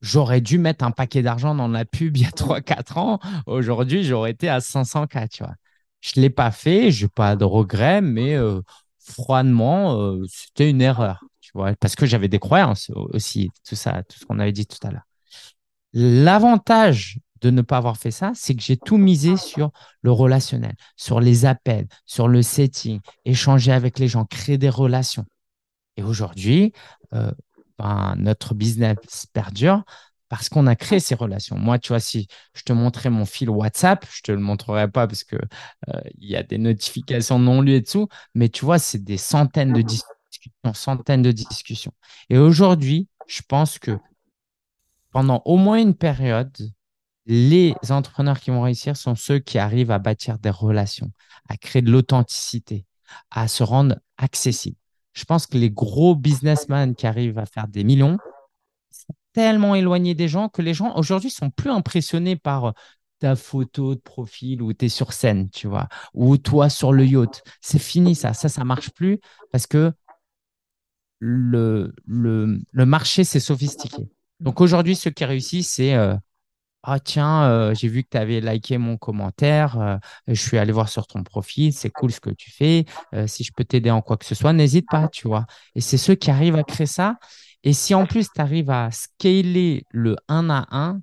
j'aurais dû mettre un paquet d'argent dans la pub il y a trois quatre ans. Aujourd'hui, j'aurais été à 500K, tu vois. Je ne l'ai pas fait, je n'ai pas de regrets, mais euh, froidement, c'était une erreur, parce que j'avais des croyances aussi, tout ça, tout ce qu'on avait dit tout à l'heure. L'avantage de ne pas avoir fait ça, c'est que j'ai tout misé sur le relationnel, sur les appels, sur le setting, échanger avec les gens, créer des relations. Et aujourd'hui, euh, ben, notre business perdure parce qu'on a créé ces relations. Moi, tu vois, si je te montrais mon fil WhatsApp, je te le montrerai pas parce que euh, il y a des notifications non lues et dessous, mais tu vois, c'est des centaines de discussions, centaines de discussions. Et aujourd'hui, je pense que pendant au moins une période, les entrepreneurs qui vont réussir sont ceux qui arrivent à bâtir des relations, à créer de l'authenticité, à se rendre accessibles. Je pense que les gros businessmen qui arrivent à faire des millions sont tellement éloignés des gens que les gens aujourd'hui sont plus impressionnés par ta photo de profil où tu es sur scène, tu vois, ou toi sur le yacht. C'est fini ça, ça, ça marche plus parce que le, le, marché s'est sophistiqué. Donc aujourd'hui, ce qui réussit, c'est euh, ah tiens, euh, j'ai vu que tu avais liké mon commentaire, euh, je suis allé voir sur ton profil, c'est cool ce que tu fais. Si je peux t'aider en quoi que ce soit, n'hésite pas, tu vois. Et c'est ceux qui arrivent à créer ça. Et si en plus tu arrives à scaler le un à un,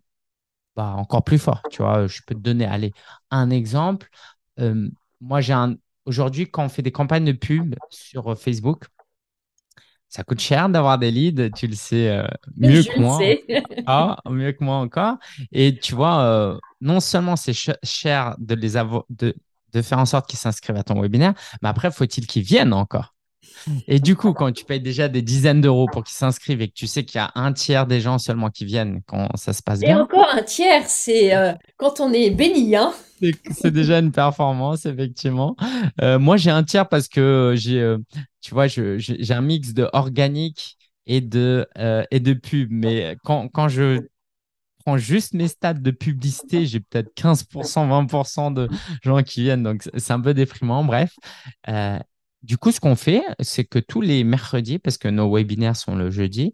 bah encore plus fort, tu vois. Je peux te donner, un exemple. Moi, j'ai un. Aujourd'hui, quand on fait des campagnes de pub sur Facebook, ça coûte cher d'avoir des leads, tu le sais euh, mieux Je que le moi sais. ah, mieux que moi encore. Et tu vois, euh, non seulement c'est ch- cher de les avoir, de, de faire en sorte qu'ils s'inscrivent à ton webinaire, mais après, faut-il qu'ils viennent encore? Et du coup, quand tu payes déjà des dizaines d'euros pour qu'ils s'inscrivent et que tu sais qu'il y a un tiers des gens seulement qui viennent quand ça se passe Et bien, encore un tiers, c'est euh, quand on est béni, hein. C'est déjà une performance, effectivement. Euh, moi, j'ai un tiers parce que j'ai, euh, tu vois, j'ai un mix de organique et de, euh, et de pub. Mais quand, quand je prends juste mes stats de publicité, j'ai peut-être 15%, 20% de gens qui viennent. Donc, c'est un peu déprimant. Bref. Du coup, ce qu'on fait, c'est que tous les mercredis, parce que nos webinaires sont le jeudi,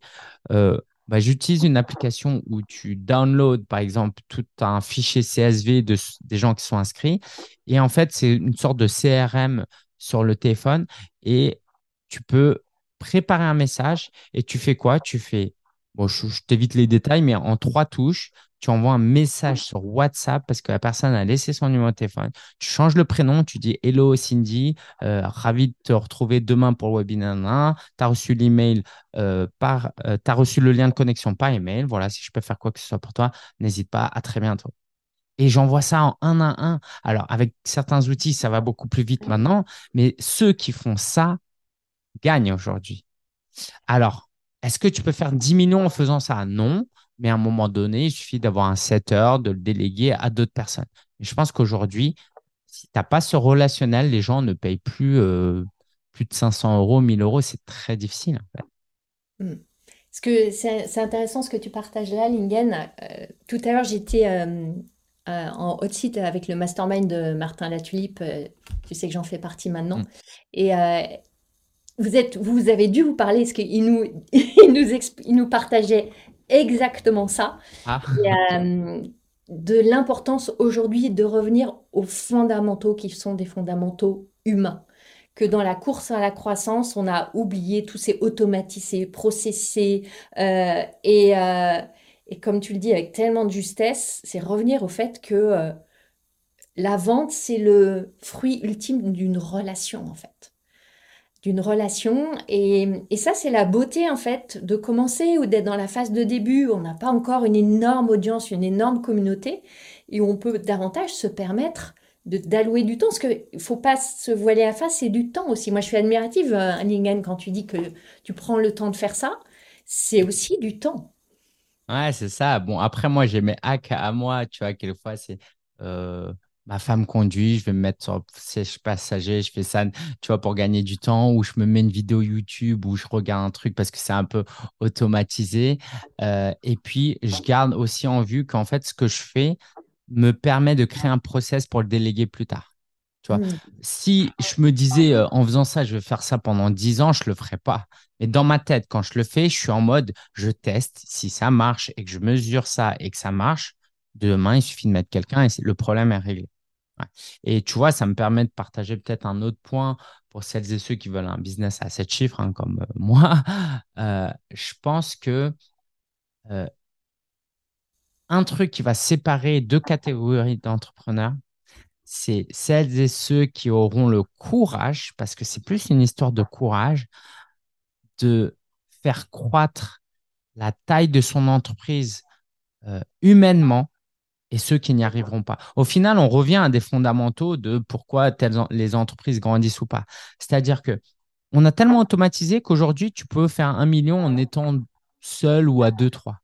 euh, bah, j'utilise une application où tu downloads, par exemple, tout un fichier CSV de, des gens qui sont inscrits. Et en fait, c'est une sorte de CRM sur le téléphone. Et tu peux préparer un message et tu fais quoi? Tu fais Bon, je t'évite les détails, mais en trois touches, tu envoies un message sur WhatsApp parce que la personne a laissé son numéro de téléphone. Tu changes le prénom, tu dis Hello Cindy, euh, ravi de te retrouver demain pour le webinaire. Tu as reçu l'email euh, par, euh, tu as reçu le lien de connexion par email. Voilà, si je peux faire quoi que ce soit pour toi, n'hésite pas. À très bientôt. Et j'envoie ça en un à un. Alors, avec certains outils, ça va beaucoup plus vite maintenant, mais ceux qui font ça gagnent aujourd'hui. Alors, est-ce que tu peux faire 10 millions en faisant ça? Non, mais à un moment donné, il suffit d'avoir un setter, de le déléguer à d'autres personnes. Et je pense qu'aujourd'hui, si tu n'as pas ce relationnel, les gens ne payent plus, euh, plus de 500 euros, 1000 euros. C'est très difficile. En fait. Hmm. Que c'est intéressant ce que tu partages là, Lingen. Euh, tout à l'heure, j'étais euh, en hot site avec le mastermind de Martin Latulipe. tu sais que j'en fais partie maintenant. Mm. Et vous, êtes, vous avez dû vous parler, parce qu'il nous, il nous, il nous partageait exactement ça. Ah. Euh, de l'importance aujourd'hui de revenir aux fondamentaux qui sont des fondamentaux humains. Que dans la course à la croissance, on a oublié tous ces automatisés, processés. Euh, et, euh, et, comme tu le dis avec tellement de justesse, c'est revenir au fait que la vente, c'est le fruit ultime d'une relation en fait d'une relation. Et, ça, c'est la beauté, en fait, de commencer ou d'être dans la phase de début. On n'a pas encore une énorme audience, une énorme communauté, et on peut davantage se permettre d'allouer du temps. Parce qu'il ne faut pas se voiler à face, c'est du temps aussi. Moi, je suis admirative, euh, Lingen, quand tu dis que tu prends le temps de faire ça. C'est aussi du temps. Ouais, c'est ça. Bon, après, moi, j'ai mes hacks à moi, tu vois, quelquefois, c'est. Euh, ma femme conduit, je vais me mettre sur le siège passager, je fais ça, tu vois, pour gagner du temps, ou je me mets une vidéo YouTube où je regarde un truc parce que c'est un peu automatisé. Euh, et puis, je garde aussi en vue qu'en fait, ce que je fais me permet de créer un process pour le déléguer plus tard. Tu vois, mmh. si je me disais euh, en faisant ça, je vais faire ça pendant 10 ans, je ne le ferais pas. Mais dans ma tête, quand je le fais, je suis en mode, je teste. Si ça marche et que je mesure ça et que ça marche, demain, il suffit de mettre quelqu'un et le problème est réglé. Et tu vois, ça me permet de partager peut-être un autre point pour celles et ceux qui veulent un business à 7 chiffres, hein, comme euh, moi. Euh, je pense que euh, un truc qui va séparer deux catégories d'entrepreneurs, c'est celles et ceux qui auront le courage, parce que c'est plus une histoire de courage, de faire croître la taille de son entreprise humainement et ceux qui n'y arriveront pas. Au final, on revient à des fondamentaux de pourquoi les entreprises grandissent ou pas. C'est-à-dire que on a tellement automatisé qu'aujourd'hui, tu peux faire un million en étant seul ou à deux, trois.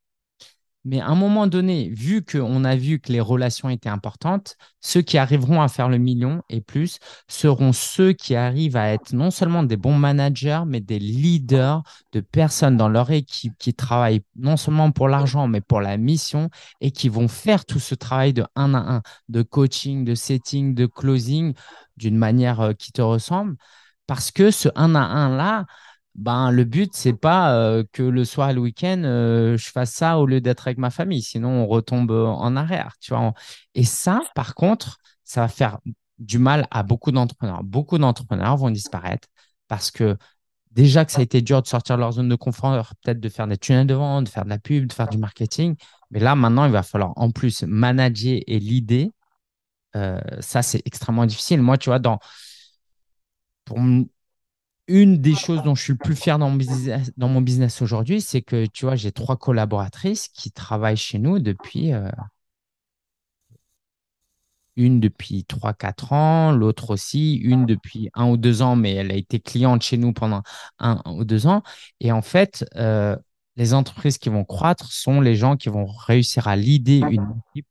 Mais à un moment donné, vu qu'on a vu que les relations étaient importantes, ceux qui arriveront à faire le million et plus seront ceux qui arrivent à être non seulement des bons managers, mais des leaders de personnes dans leur équipe qui travaillent non seulement pour l'argent, mais pour la mission et qui vont faire tout ce travail de un à un, de coaching, de setting, de closing d'une manière euh, qui te ressemble. Parce que ce un à un là, ben, le but, c'est pas euh, que le soir et le week-end, euh, je fasse ça au lieu d'être avec ma famille. Sinon, on retombe en arrière. Tu vois. Et ça, par contre, ça va faire du mal à beaucoup d'entrepreneurs. Beaucoup d'entrepreneurs vont disparaître parce que déjà que ça a été dur de sortir de leur zone de confort, peut-être de faire des tunnels de vente, de faire de la pub, de faire du marketing. Mais là, maintenant, il va falloir en plus manager et l'idée. Euh, ça, c'est extrêmement difficile. Moi, tu vois, dans, pour, une des choses dont je suis le plus fier dans mon business, dans mon business aujourd'hui, c'est que tu vois, j'ai trois collaboratrices qui travaillent chez nous depuis euh, une depuis 3-4 ans, l'autre aussi, une depuis un ou deux ans, mais elle a été cliente chez nous pendant un ou deux ans. Et en fait, euh, les entreprises qui vont croître sont les gens qui vont réussir à leader une équipe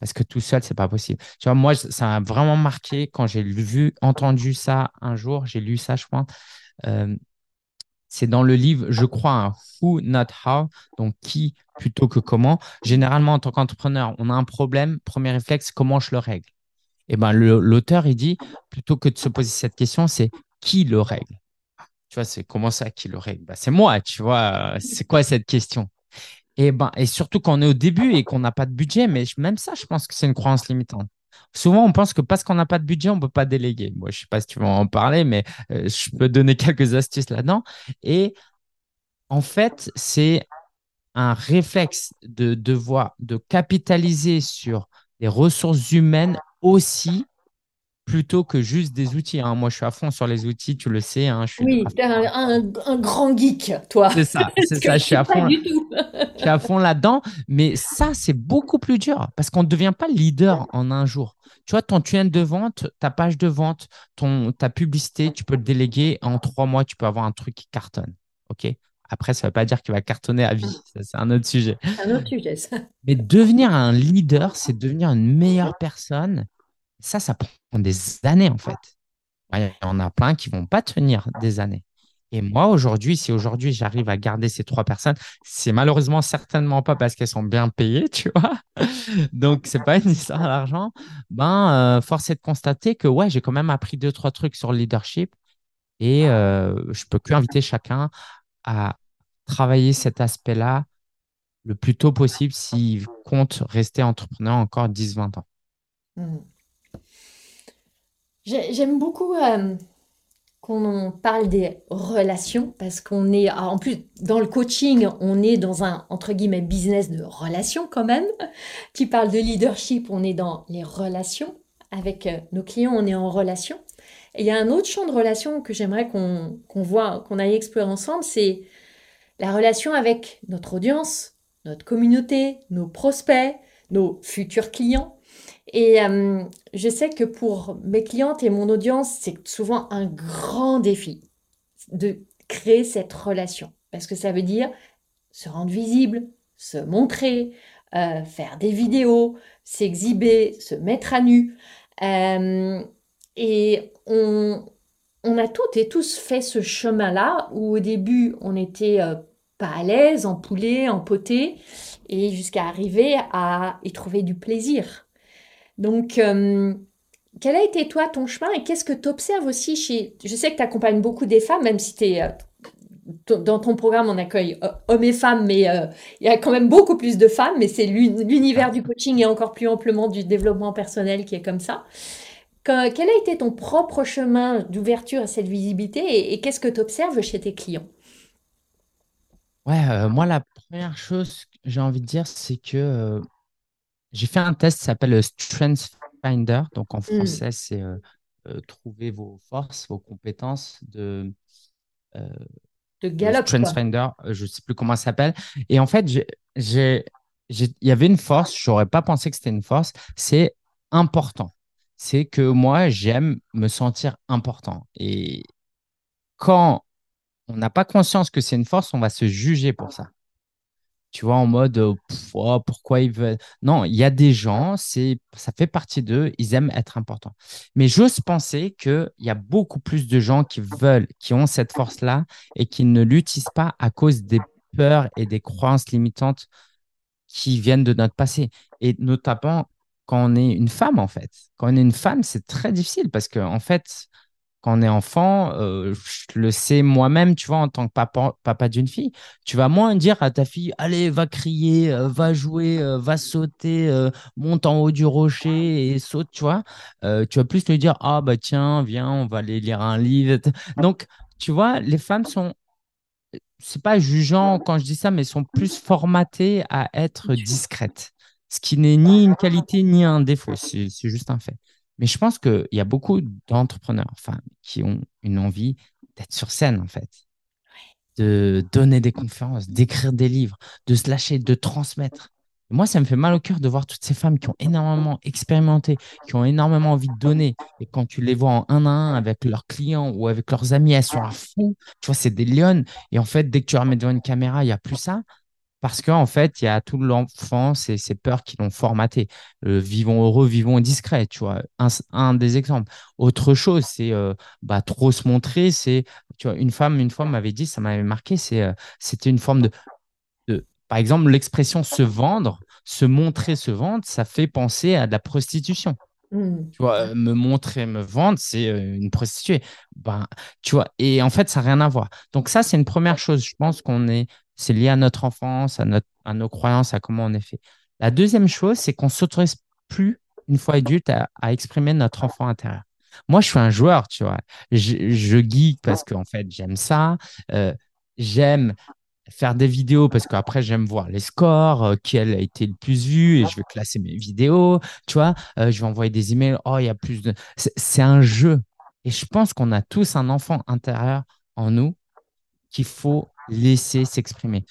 parce que tout seul, c'est pas possible. Tu vois, moi, ça m'a vraiment marqué quand j'ai vu, entendu ça un jour, j'ai lu ça, je pense. Euh, c'est dans le livre, je crois, un Who Not How, donc qui plutôt que comment. Généralement, en tant qu'entrepreneur, on a un problème, premier réflexe, comment je le règle eh ben, l'auteur, il dit, plutôt que de se poser cette question, c'est qui le règle? Tu vois, c'est comment ça, qui le règle? Ben, C'est moi, tu vois, c'est quoi cette question? Et, ben, et surtout quand on est au début et qu'on n'a pas de budget, mais même ça, je pense que c'est une croyance limitante. Souvent, on pense que parce qu'on n'a pas de budget, on ne peut pas déléguer. Moi, je ne sais pas si tu vas en parler, mais euh, je peux donner quelques astuces là-dedans. Et en fait, c'est un réflexe de devoir de capitaliser sur les ressources humaines aussi plutôt que juste des outils. hein. Moi, je suis à fond sur les outils, tu le sais. hein, je suis Oui, t'es un, un- un grand geek, toi. C'est ça, c'est ça, je suis à fond. du tout. Je suis à fond là-dedans, mais ça, c'est beaucoup plus dur parce qu'on ne devient pas leader en un jour. Tu vois, ton tunnel de vente, ta page de vente, ton, ta publicité, tu peux le déléguer. En trois mois, tu peux avoir un truc qui cartonne. OK? Après, ça ne veut pas dire qu'il va cartonner à vie. C'est un autre sujet. Un autre sujet, ça. Mais devenir un leader, c'est devenir une meilleure personne. Ça, ça prend des années, en fait. Ouais, Il y en a plein qui vont pas tenir des années. Et moi, aujourd'hui, si aujourd'hui j'arrive à garder ces trois personnes, c'est malheureusement certainement pas parce qu'elles sont bien payées, tu vois. Donc, c'est pas une histoire d'argent. Ben, euh, force est de constater que ouais, j'ai quand même appris deux, trois trucs sur le leadership et euh, je peux que inviter chacun à travailler cet aspect-là le plus tôt possible s'il compte rester entrepreneur encore dix, vingt ans. Hmm. J'ai- J'aime beaucoup euh, qu'on parle des relations parce qu'on est, ah, en plus, dans le coaching, on est dans un, entre guillemets, business de relations quand même. Tu parles de leadership, on est dans les relations. Avec euh, nos clients, on est en relation. Et il y a un autre champ de relation que j'aimerais qu'on qu'on voit, qu'on aille explorer ensemble, c'est la relation avec notre audience, notre communauté, nos prospects, nos futurs clients. Et euh, je sais que pour mes clientes et mon audience, c'est souvent un grand défi de créer cette relation. Parce que ça veut dire se rendre visible, se montrer, euh, faire des vidéos, s'exhiber, se mettre à nu. Euh, et on, a toutes et tous fait ce chemin-là où au début on était pas à l'aise, en poulet, en poté, et jusqu'à arriver à y trouver du plaisir. Donc, euh, quel a été toi ton chemin et qu'est-ce que tu observes aussi chez... Je sais que tu accompagnes beaucoup des femmes, même si t'es, euh, t- dans ton programme on accueille euh, hommes et femmes, mais euh, il y a quand même beaucoup plus de femmes, mais c'est l'uni- l'univers du coaching et encore plus amplement du développement personnel qui est comme ça. Que- quel a été ton propre chemin d'ouverture à cette visibilité et, qu'est-ce que tu observes chez tes clients? Ouais, euh, moi, la première chose que j'ai envie de dire, c'est que euh, J'ai fait un test qui s'appelle le Strength Finder. Donc en Hmm, français, c'est euh, euh, trouver vos forces, vos compétences de, euh, de Strength. Finder. Euh, je ne sais plus comment ça s'appelle. Et en fait, il y avait une force, je n'aurais pas pensé que c'était une force. C'est important. C'est que moi, j'aime me sentir important. Et quand on n'a pas conscience que c'est une force, on va se juger pour ça. Tu vois, en mode, oh, pourquoi ils veulent? Non, il y a des gens, c'est, ça fait partie d'eux, ils aiment être importants. Mais j'ose penser qu'il y a beaucoup plus de gens qui veulent, qui ont cette force-là et qui ne l'utilisent pas à cause des peurs et des croyances limitantes qui viennent de notre passé. Et notamment quand on est une femme, en fait. Quand on est une femme, c'est très difficile parce que, en fait, quand on est enfant, euh, je le sais moi-même, tu vois, en tant que papa, d'une fille, tu vas moins dire à ta fille, allez, va crier, euh, va jouer, euh, va sauter, monte en haut du rocher et saute, tu vois. Tu vas plus lui dire, ah bah tiens, viens, on va aller lire un livre. Donc, tu vois, les femmes sont, c'est pas jugeant quand je dis ça, mais sont plus formatées à être discrètes. Ce qui n'est ni une qualité ni un défaut, c'est juste un fait. Mais je pense qu'il y a beaucoup d'entrepreneurs, enfin, qui ont une envie d'être sur scène, en fait, de donner des conférences, d'écrire des livres, de se lâcher, de transmettre. Moi, ça me fait mal au cœur de voir toutes ces femmes qui ont énormément expérimenté, qui ont énormément envie de donner. Et quand tu les vois en un à un avec leurs clients ou avec leurs amis, elles sont à fond. Tu vois, c'est des lionnes. Et en fait, dès que tu leur mets devant une caméra, il n'y a plus ça. Parce qu'en fait, il y a tout l'enfance et ces peurs qui l'ont formaté. Euh, vivons heureux, vivons discrets, tu vois. Un, des exemples. Autre chose, c'est euh, bah, trop se montrer. C'est, tu vois, une femme, une fois, m'avait dit, ça m'avait marqué, c'est, euh, c'était une forme de- Par exemple, l'expression se vendre, se montrer, se vendre, ça fait penser à de la prostitution. Hmm. Tu vois, euh, me montrer, me vendre, c'est euh, une prostituée. Ben, tu vois, et en fait, ça n'a rien à voir. Donc ça, c'est une première chose. Je pense qu'on est, c'est lié à notre enfance, à notre, à nos croyances, à comment on est fait. La deuxième chose, c'est qu'on s'autorise plus, une fois adulte, à, à exprimer notre enfant intérieur. Moi, je suis un joueur, tu vois. Je, je geek parce qu'en fait, j'aime ça. Euh, j'aime faire des vidéos parce qu'après, j'aime voir les scores, euh, qui a été le plus vu et je vais classer mes vidéos. Tu vois, Euh, je vais envoyer des emails. Oh, il y a plus de. C'est un jeu. Et je pense qu'on a tous un enfant intérieur en nous qu'il faut laisser s'exprimer.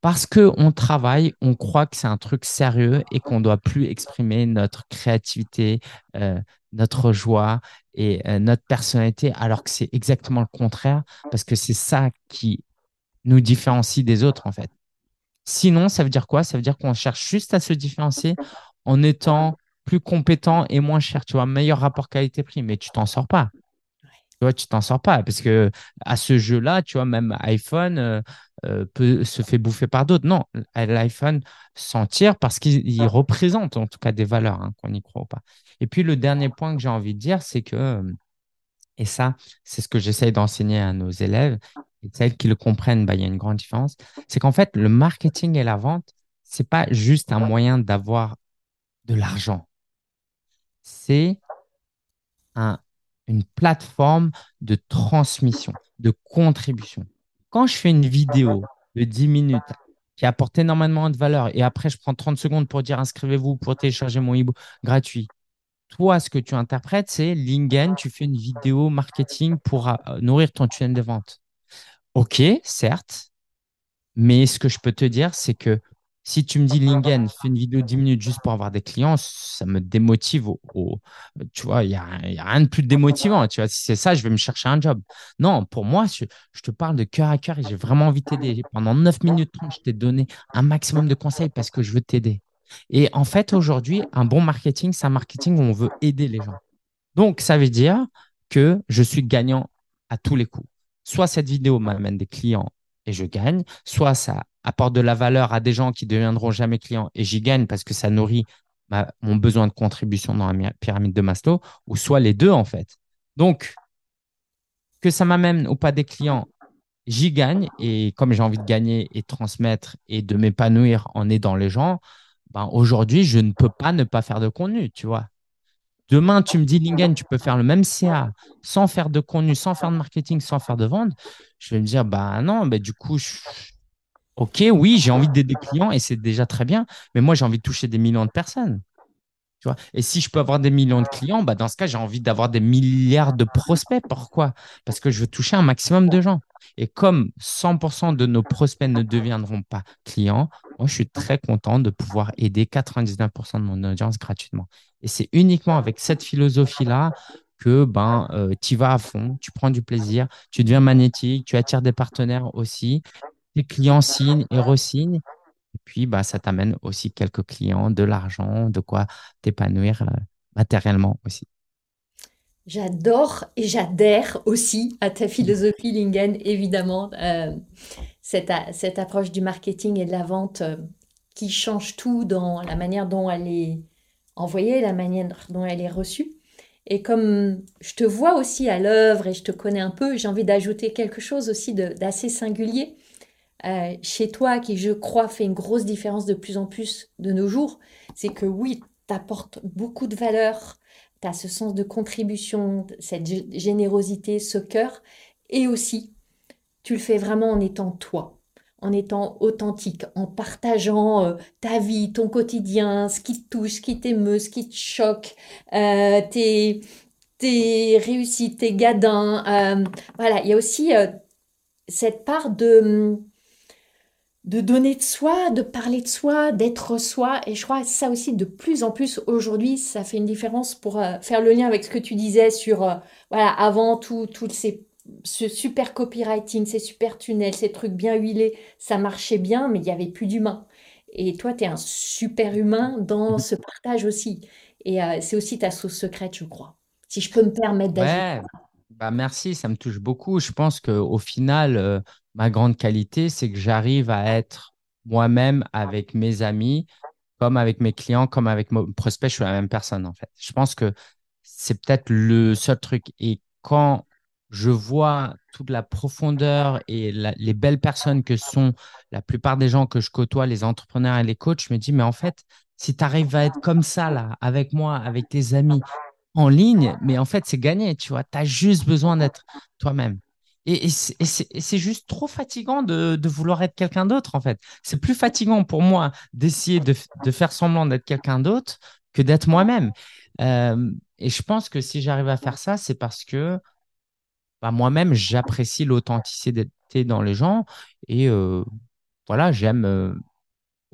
Parce qu'on travaille, on croit que c'est un truc sérieux et qu'on ne doit plus exprimer notre créativité, euh, notre joie et euh, notre personnalité, alors que c'est exactement le contraire, parce que c'est ça qui nous différencie des autres, en fait. Sinon, ça veut dire quoi? Ça veut dire qu'on cherche juste à se différencier en étant plus compétent et moins cher, tu vois, meilleur rapport qualité-prix, mais tu t'en sors pas. Tu vois, tu t'en sors pas parce que à ce jeu-là, tu vois, même iPhone euh, euh, peut se fait bouffer par d'autres. Non, l'iPhone s'en tire parce qu'il il représente en tout cas des valeurs, hein, qu'on y croit ou pas. Et puis le dernier point que j'ai envie de dire, c'est que, et ça, c'est ce que j'essaye d'enseigner à nos élèves, et celles qui le comprennent, bah, il y a une grande différence, c'est qu'en fait, le marketing et la vente, c'est pas juste un moyen d'avoir de l'argent, c'est un- une plateforme de transmission, de contribution. Quand je fais une vidéo de 10 minutes qui apporte énormément de valeur et après je prends 30 secondes pour dire inscrivez-vous pour télécharger mon e-book gratuit, toi, ce que tu interprètes, c'est Lingen, tu fais une vidéo marketing pour euh, nourrir ton tunnel de vente. Ok, certes, mais ce que je peux te dire, c'est que si tu me dis, Lingen, fais une vidéo de 10 minutes juste pour avoir des clients, ça me démotive. Au, tu vois, il n'y a, y a rien de plus démotivant. Tu vois, si c'est ça, je vais me chercher un job. Non, pour moi, je, je te parle de cœur à cœur et j'ai vraiment envie de t'aider. Pendant 9 minutes 30, je t'ai donné un maximum de conseils parce que je veux t'aider. Et en fait, aujourd'hui, un bon marketing, c'est un marketing où on veut aider les gens. Donc, ça veut dire que je suis gagnant à tous les coups. Soit cette vidéo m'amène des clients et je gagne, soit ça apporte de la valeur à des gens qui ne deviendront jamais clients et j'y gagne parce que ça nourrit mon besoin de contribution dans la mi- pyramide de Maslow, ou soit les deux en fait. Donc, que ça m'amène ou pas des clients, j'y gagne et comme j'ai envie de gagner et de transmettre et de m'épanouir en aidant les gens, ben aujourd'hui, je ne peux pas ne pas faire de contenu, tu vois. Demain, tu me dis, Lingen, tu peux faire le même CA sans faire de contenu, sans faire de marketing, sans faire de vente. Je vais me dire, bah non, bah, du coup, ok, oui, j'ai envie d'aider des clients et c'est déjà très bien, mais moi, j'ai envie de toucher des millions de personnes. Tu vois? Et si je peux avoir des millions de clients, bah dans ce cas, j'ai envie d'avoir des milliards de prospects. Pourquoi? Parce que je veux toucher un maximum de gens. Et comme 100% de nos prospects ne deviendront pas clients, moi, je suis très content de pouvoir aider 99% de mon audience gratuitement. Et c'est uniquement avec cette philosophie-là que ben, tu vas à fond, tu prends du plaisir, tu deviens magnétique, tu attires des partenaires aussi. Les clients signent et re-signent. Puis, bah, ça t'amène aussi quelques clients, de l'argent, de quoi t'épanouir euh, matériellement aussi. J'adore et j'adhère aussi à ta philosophie, Lingen, évidemment. Euh, cette, cette approche du marketing et de la vente euh, qui change tout dans la manière dont elle est envoyée, la manière dont elle est reçue. Et comme je te vois aussi à l'œuvre et je te connais un peu, j'ai envie d'ajouter quelque chose aussi d'assez singulier euh, chez toi qui, je crois, fait une grosse différence de plus en plus de nos jours. C'est que oui, tu apportes beaucoup de valeur, tu as ce sens de contribution, cette gé- générosité, ce cœur, et aussi tu le fais vraiment en étant toi, en étant authentique, en partageant euh, ta vie, ton quotidien, ce qui te touche, ce qui t'émeut, ce qui te choque, euh, tes, tes réussites, tes gadins. voilà, il y a aussi cette part de, de donner de soi, de parler de soi, d'être soi. Et je crois que ça aussi, de plus en plus aujourd'hui, ça fait une différence pour euh, faire le lien avec ce que tu disais sur, euh, voilà, avant tout, tout ces, ce super copywriting, ces super tunnels, ces trucs bien huilés, ça marchait bien, mais il n'y avait plus d'humain. Et toi, tu es un super humain dans ce partage aussi. Et euh, c'est aussi ta sauce secrète, je crois. Si je peux me permettre. Ouais, bah merci, ça me touche beaucoup. Je pense qu'au final, euh, ma grande qualité, c'est que j'arrive à être moi-même avec mes amis, comme avec mes clients, comme avec mes prospects, je suis la même personne en fait. Je pense que c'est peut-être le seul truc. Et quand je vois toute la profondeur et les belles personnes que sont la plupart des gens que je côtoie, les entrepreneurs et les coachs, je me dis, mais en fait, si tu arrives à être comme ça là, avec moi, avec tes amis, en ligne, mais en fait, c'est gagné, tu vois. Tu as juste besoin d'être toi-même. Et, c'est juste trop fatigant de, vouloir être quelqu'un d'autre, en fait. C'est plus fatigant pour moi d'essayer de, faire semblant d'être quelqu'un d'autre que d'être moi-même. Euh, et je pense que si j'arrive à faire ça, c'est parce que bah, moi-même, j'apprécie l'authenticité dans les gens. Et euh, voilà, j'aime euh,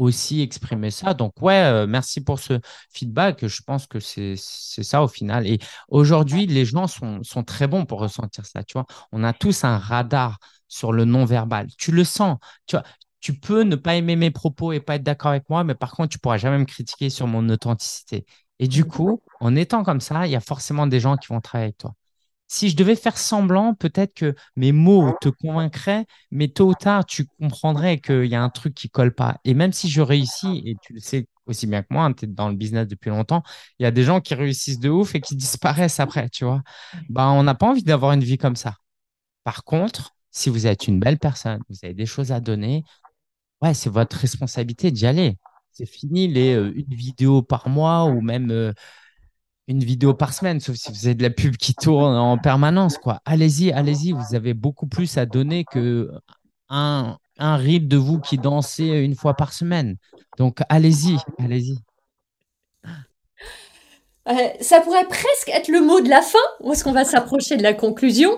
aussi exprimer ça. Donc, ouais, euh, merci pour ce feedback. Je pense que c'est ça au final. Et aujourd'hui, les gens sont, sont très bons pour ressentir ça. Tu vois, on a tous un radar sur le non-verbal. Tu le sens. Tu vois, tu peux ne pas aimer mes propos et pas être d'accord avec moi, mais par contre, tu pourras jamais me critiquer sur mon authenticité. Et du coup, en étant comme ça, il y a forcément des gens qui vont travailler avec toi si je devais faire semblant, peut-être que mes mots te convaincraient, mais tôt ou tard, tu comprendrais qu'il y a un truc qui colle pas. Et même si je réussis, et tu le sais aussi bien que moi, hein, tu es dans le business depuis longtemps, il y a des gens qui réussissent de ouf et qui disparaissent après, tu vois. Bah, on n'a pas envie d'avoir une vie comme ça. Par contre, si vous êtes une belle personne, vous avez des choses à donner, ouais, c'est votre responsabilité d'y aller. C'est fini les euh, une vidéo par mois ou même euh, une vidéo par semaine, sauf si vous avez de la pub qui tourne en permanence, quoi. Allez-y, allez-y, vous avez beaucoup plus à donner que un, un de vous qui dansez une fois par semaine. Donc allez-y, allez-y. Euh, ça pourrait presque être le mot de la fin, ou est-ce qu'on va s'approcher de la conclusion?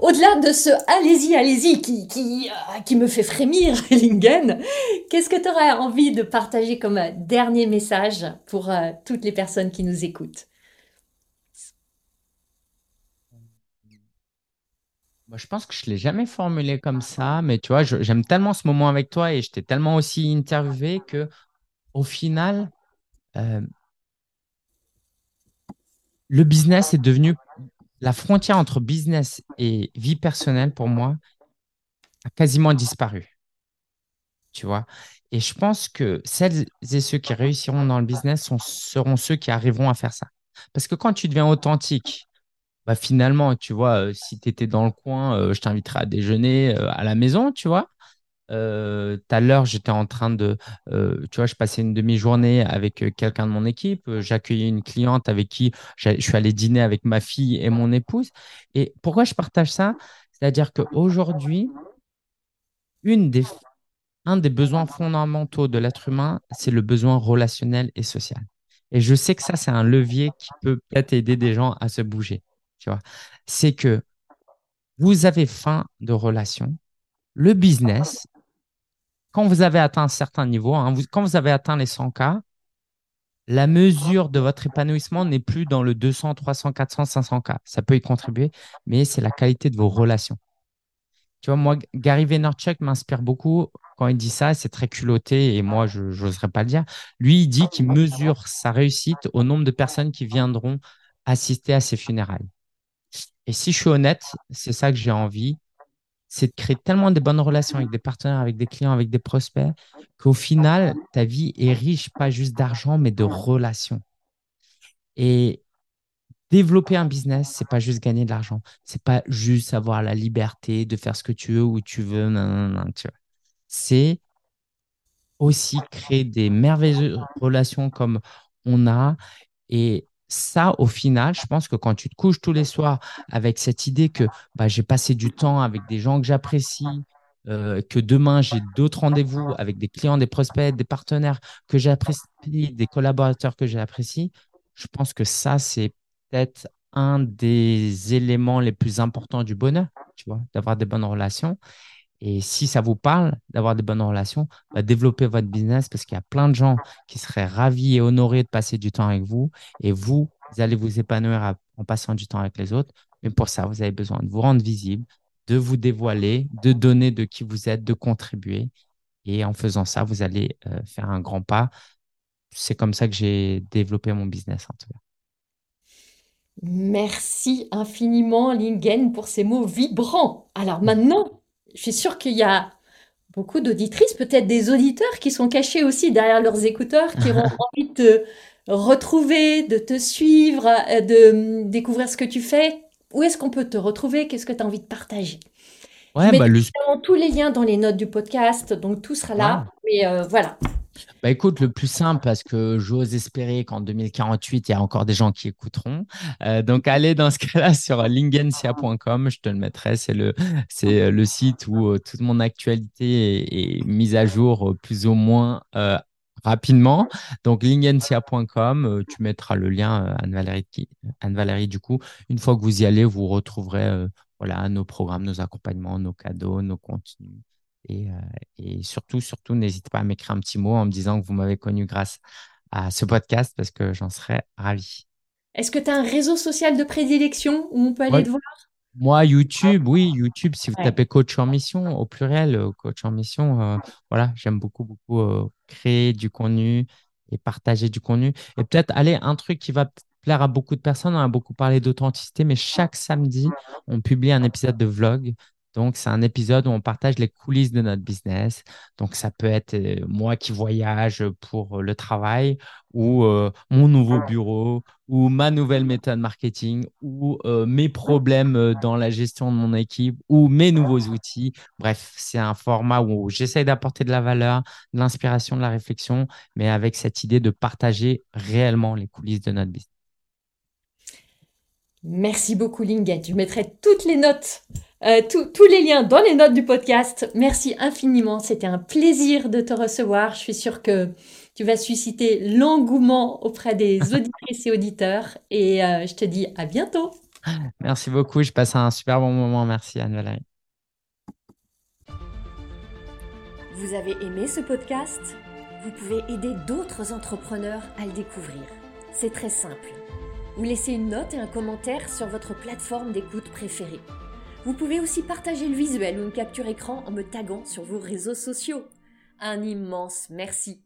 Au-delà de ce allez-y, allez-y qui, euh, me fait frémir, Lingen, qu'est-ce que tu aurais envie de partager comme dernier message pour euh, toutes les personnes qui nous écoutent? Je pense que je ne l'ai jamais formulé comme ça, mais tu vois, j'aime tellement ce moment avec toi et je t'ai tellement aussi interviewé que au final, euh, le business est devenu la frontière entre business et vie personnelle pour moi a quasiment disparu. Tu vois? Et je pense que celles et ceux qui réussiront dans le business seront ceux qui arriveront à faire ça. Parce que quand tu deviens authentique, bah, finalement, tu vois, euh, si tu étais dans le coin, euh, je t'inviterais à déjeuner euh, à la maison, tu vois. tout à l'heure, j'étais en train de, tu vois, je passais une demi-journée avec quelqu'un de mon équipe. J'accueillais une cliente avec qui je suis allé dîner avec ma fille et mon épouse. Et pourquoi je partage ça? C'est-à-dire qu'aujourd'hui, une des, un des besoins fondamentaux de l'être humain, c'est le besoin relationnel et social. Et je sais que ça, c'est un levier qui peut peut-être aider des gens à se bouger C'est que vous avez faim de relation. Le business, quand vous avez atteint un certain niveau, hein, quand vous avez atteint les 100 k la mesure de votre épanouissement n'est plus dans le 200, 300, 400, 500 k Ça peut y contribuer, mais c'est la qualité de vos relations. Tu vois, moi, Gary Vaynerchuk m'inspire beaucoup quand il dit ça. C'est très culotté et moi, je n'oserais pas le dire. Lui, il dit qu'il mesure sa réussite au nombre de personnes qui viendront assister à ses funérailles. Et si je suis honnête, c'est ça que j'ai envie, c'est de créer tellement de bonnes relations avec des partenaires, avec des clients, avec des prospects, qu'au final, ta vie est riche, pas juste d'argent, mais de relations. Et développer un business, c'est pas juste gagner de l'argent. C'est pas juste avoir la liberté de faire ce que tu veux, où tu veux. C'est aussi créer des merveilleuses relations comme on a et ça, au final, je pense que quand tu te couches tous les soirs avec cette idée que bah, j'ai passé du temps avec des gens que j'apprécie, euh, que demain j'ai d'autres rendez-vous avec des clients, des prospects, des partenaires que j'apprécie, des collaborateurs que j'apprécie, je pense que ça, c'est peut-être un des éléments les plus importants du bonheur, tu vois, d'avoir des bonnes relations. Et si ça vous parle d'avoir des bonnes relations, bah, développez votre business parce qu'il y a plein de gens qui seraient ravis et honorés de passer du temps avec vous. Et vous, vous allez vous épanouir en passant du temps avec les autres. Mais pour ça, vous avez besoin de vous rendre visible, de vous dévoiler, de donner de qui vous êtes, de contribuer. Et en faisant ça, vous allez euh, faire un grand pas. C'est comme ça que j'ai développé mon business en tout cas. Merci infiniment, Lingen, pour ces mots vibrants. Alors maintenant, je suis sûre qu'il y a beaucoup d'auditrices, peut-être des auditeurs qui sont cachés aussi derrière leurs écouteurs, qui auront envie de te retrouver, de te suivre, euh, de hum, découvrir ce que tu fais. Où est-ce qu'on peut te retrouver? Qu'est-ce que tu as envie de partager? Ouais, Je bah, mets tous les liens dans les notes du podcast, donc tout sera là. Mais euh, voilà. Bah écoute, le plus simple, parce que j'ose espérer qu'en 2048, il y a encore des gens qui écouteront. Euh, donc, allez dans ce cas-là sur lingensia.com, je te le mettrai. C'est le, c'est euh, le site où euh, toute mon actualité est, mise à jour plus ou moins rapidement. Donc, lingensia.com, tu mettras le lien, Anne-Valérie, Anne-Valérie, du coup. Une fois que vous y allez, vous retrouverez voilà, nos programmes, nos accompagnements, nos cadeaux, nos contenus. Et, euh, et surtout, surtout, n'hésitez pas à m'écrire un petit mot en me disant que vous m'avez connu grâce à ce podcast parce que j'en serais ravi. Est-ce que tu as un réseau social de prédilection où on peut aller te voir? moi, YouTube, oui, YouTube, si vous tapez coach en mission au pluriel, euh, coach en mission, euh, voilà, j'aime beaucoup, beaucoup créer du contenu et partager du contenu. Et peut-être, allez, un truc qui va plaire à beaucoup de personnes, on a beaucoup parlé d'authenticité, mais chaque samedi, on publie un épisode de vlog donc, c'est un épisode où on partage les coulisses de notre business. Donc, ça peut être euh, moi qui voyage pour euh, le travail ou euh, mon nouveau bureau ou ma nouvelle méthode marketing ou mes problèmes dans la gestion de mon équipe ou mes nouveaux outils. Bref, c'est un format où j'essaye d'apporter de la valeur, de l'inspiration, de la réflexion, mais avec cette idée de partager réellement les coulisses de notre business. Merci beaucoup, Lingette. Je mettrai toutes les notes euh, tous les liens dans les notes du podcast. Merci infiniment. C'était un plaisir de te recevoir. Je suis sûre que tu vas susciter l'engouement auprès des auditrices et auditeurs. Et euh, je te dis à bientôt. Merci beaucoup. Je passe un super bon moment. Merci Anne-Valérie. Vous avez aimé ce podcast? Vous pouvez aider d'autres entrepreneurs à le découvrir. C'est très simple. Vous laissez une note et un commentaire sur votre plateforme d'écoute préférée. Vous pouvez aussi partager le visuel ou une capture écran en me taguant sur vos réseaux sociaux. Un immense merci.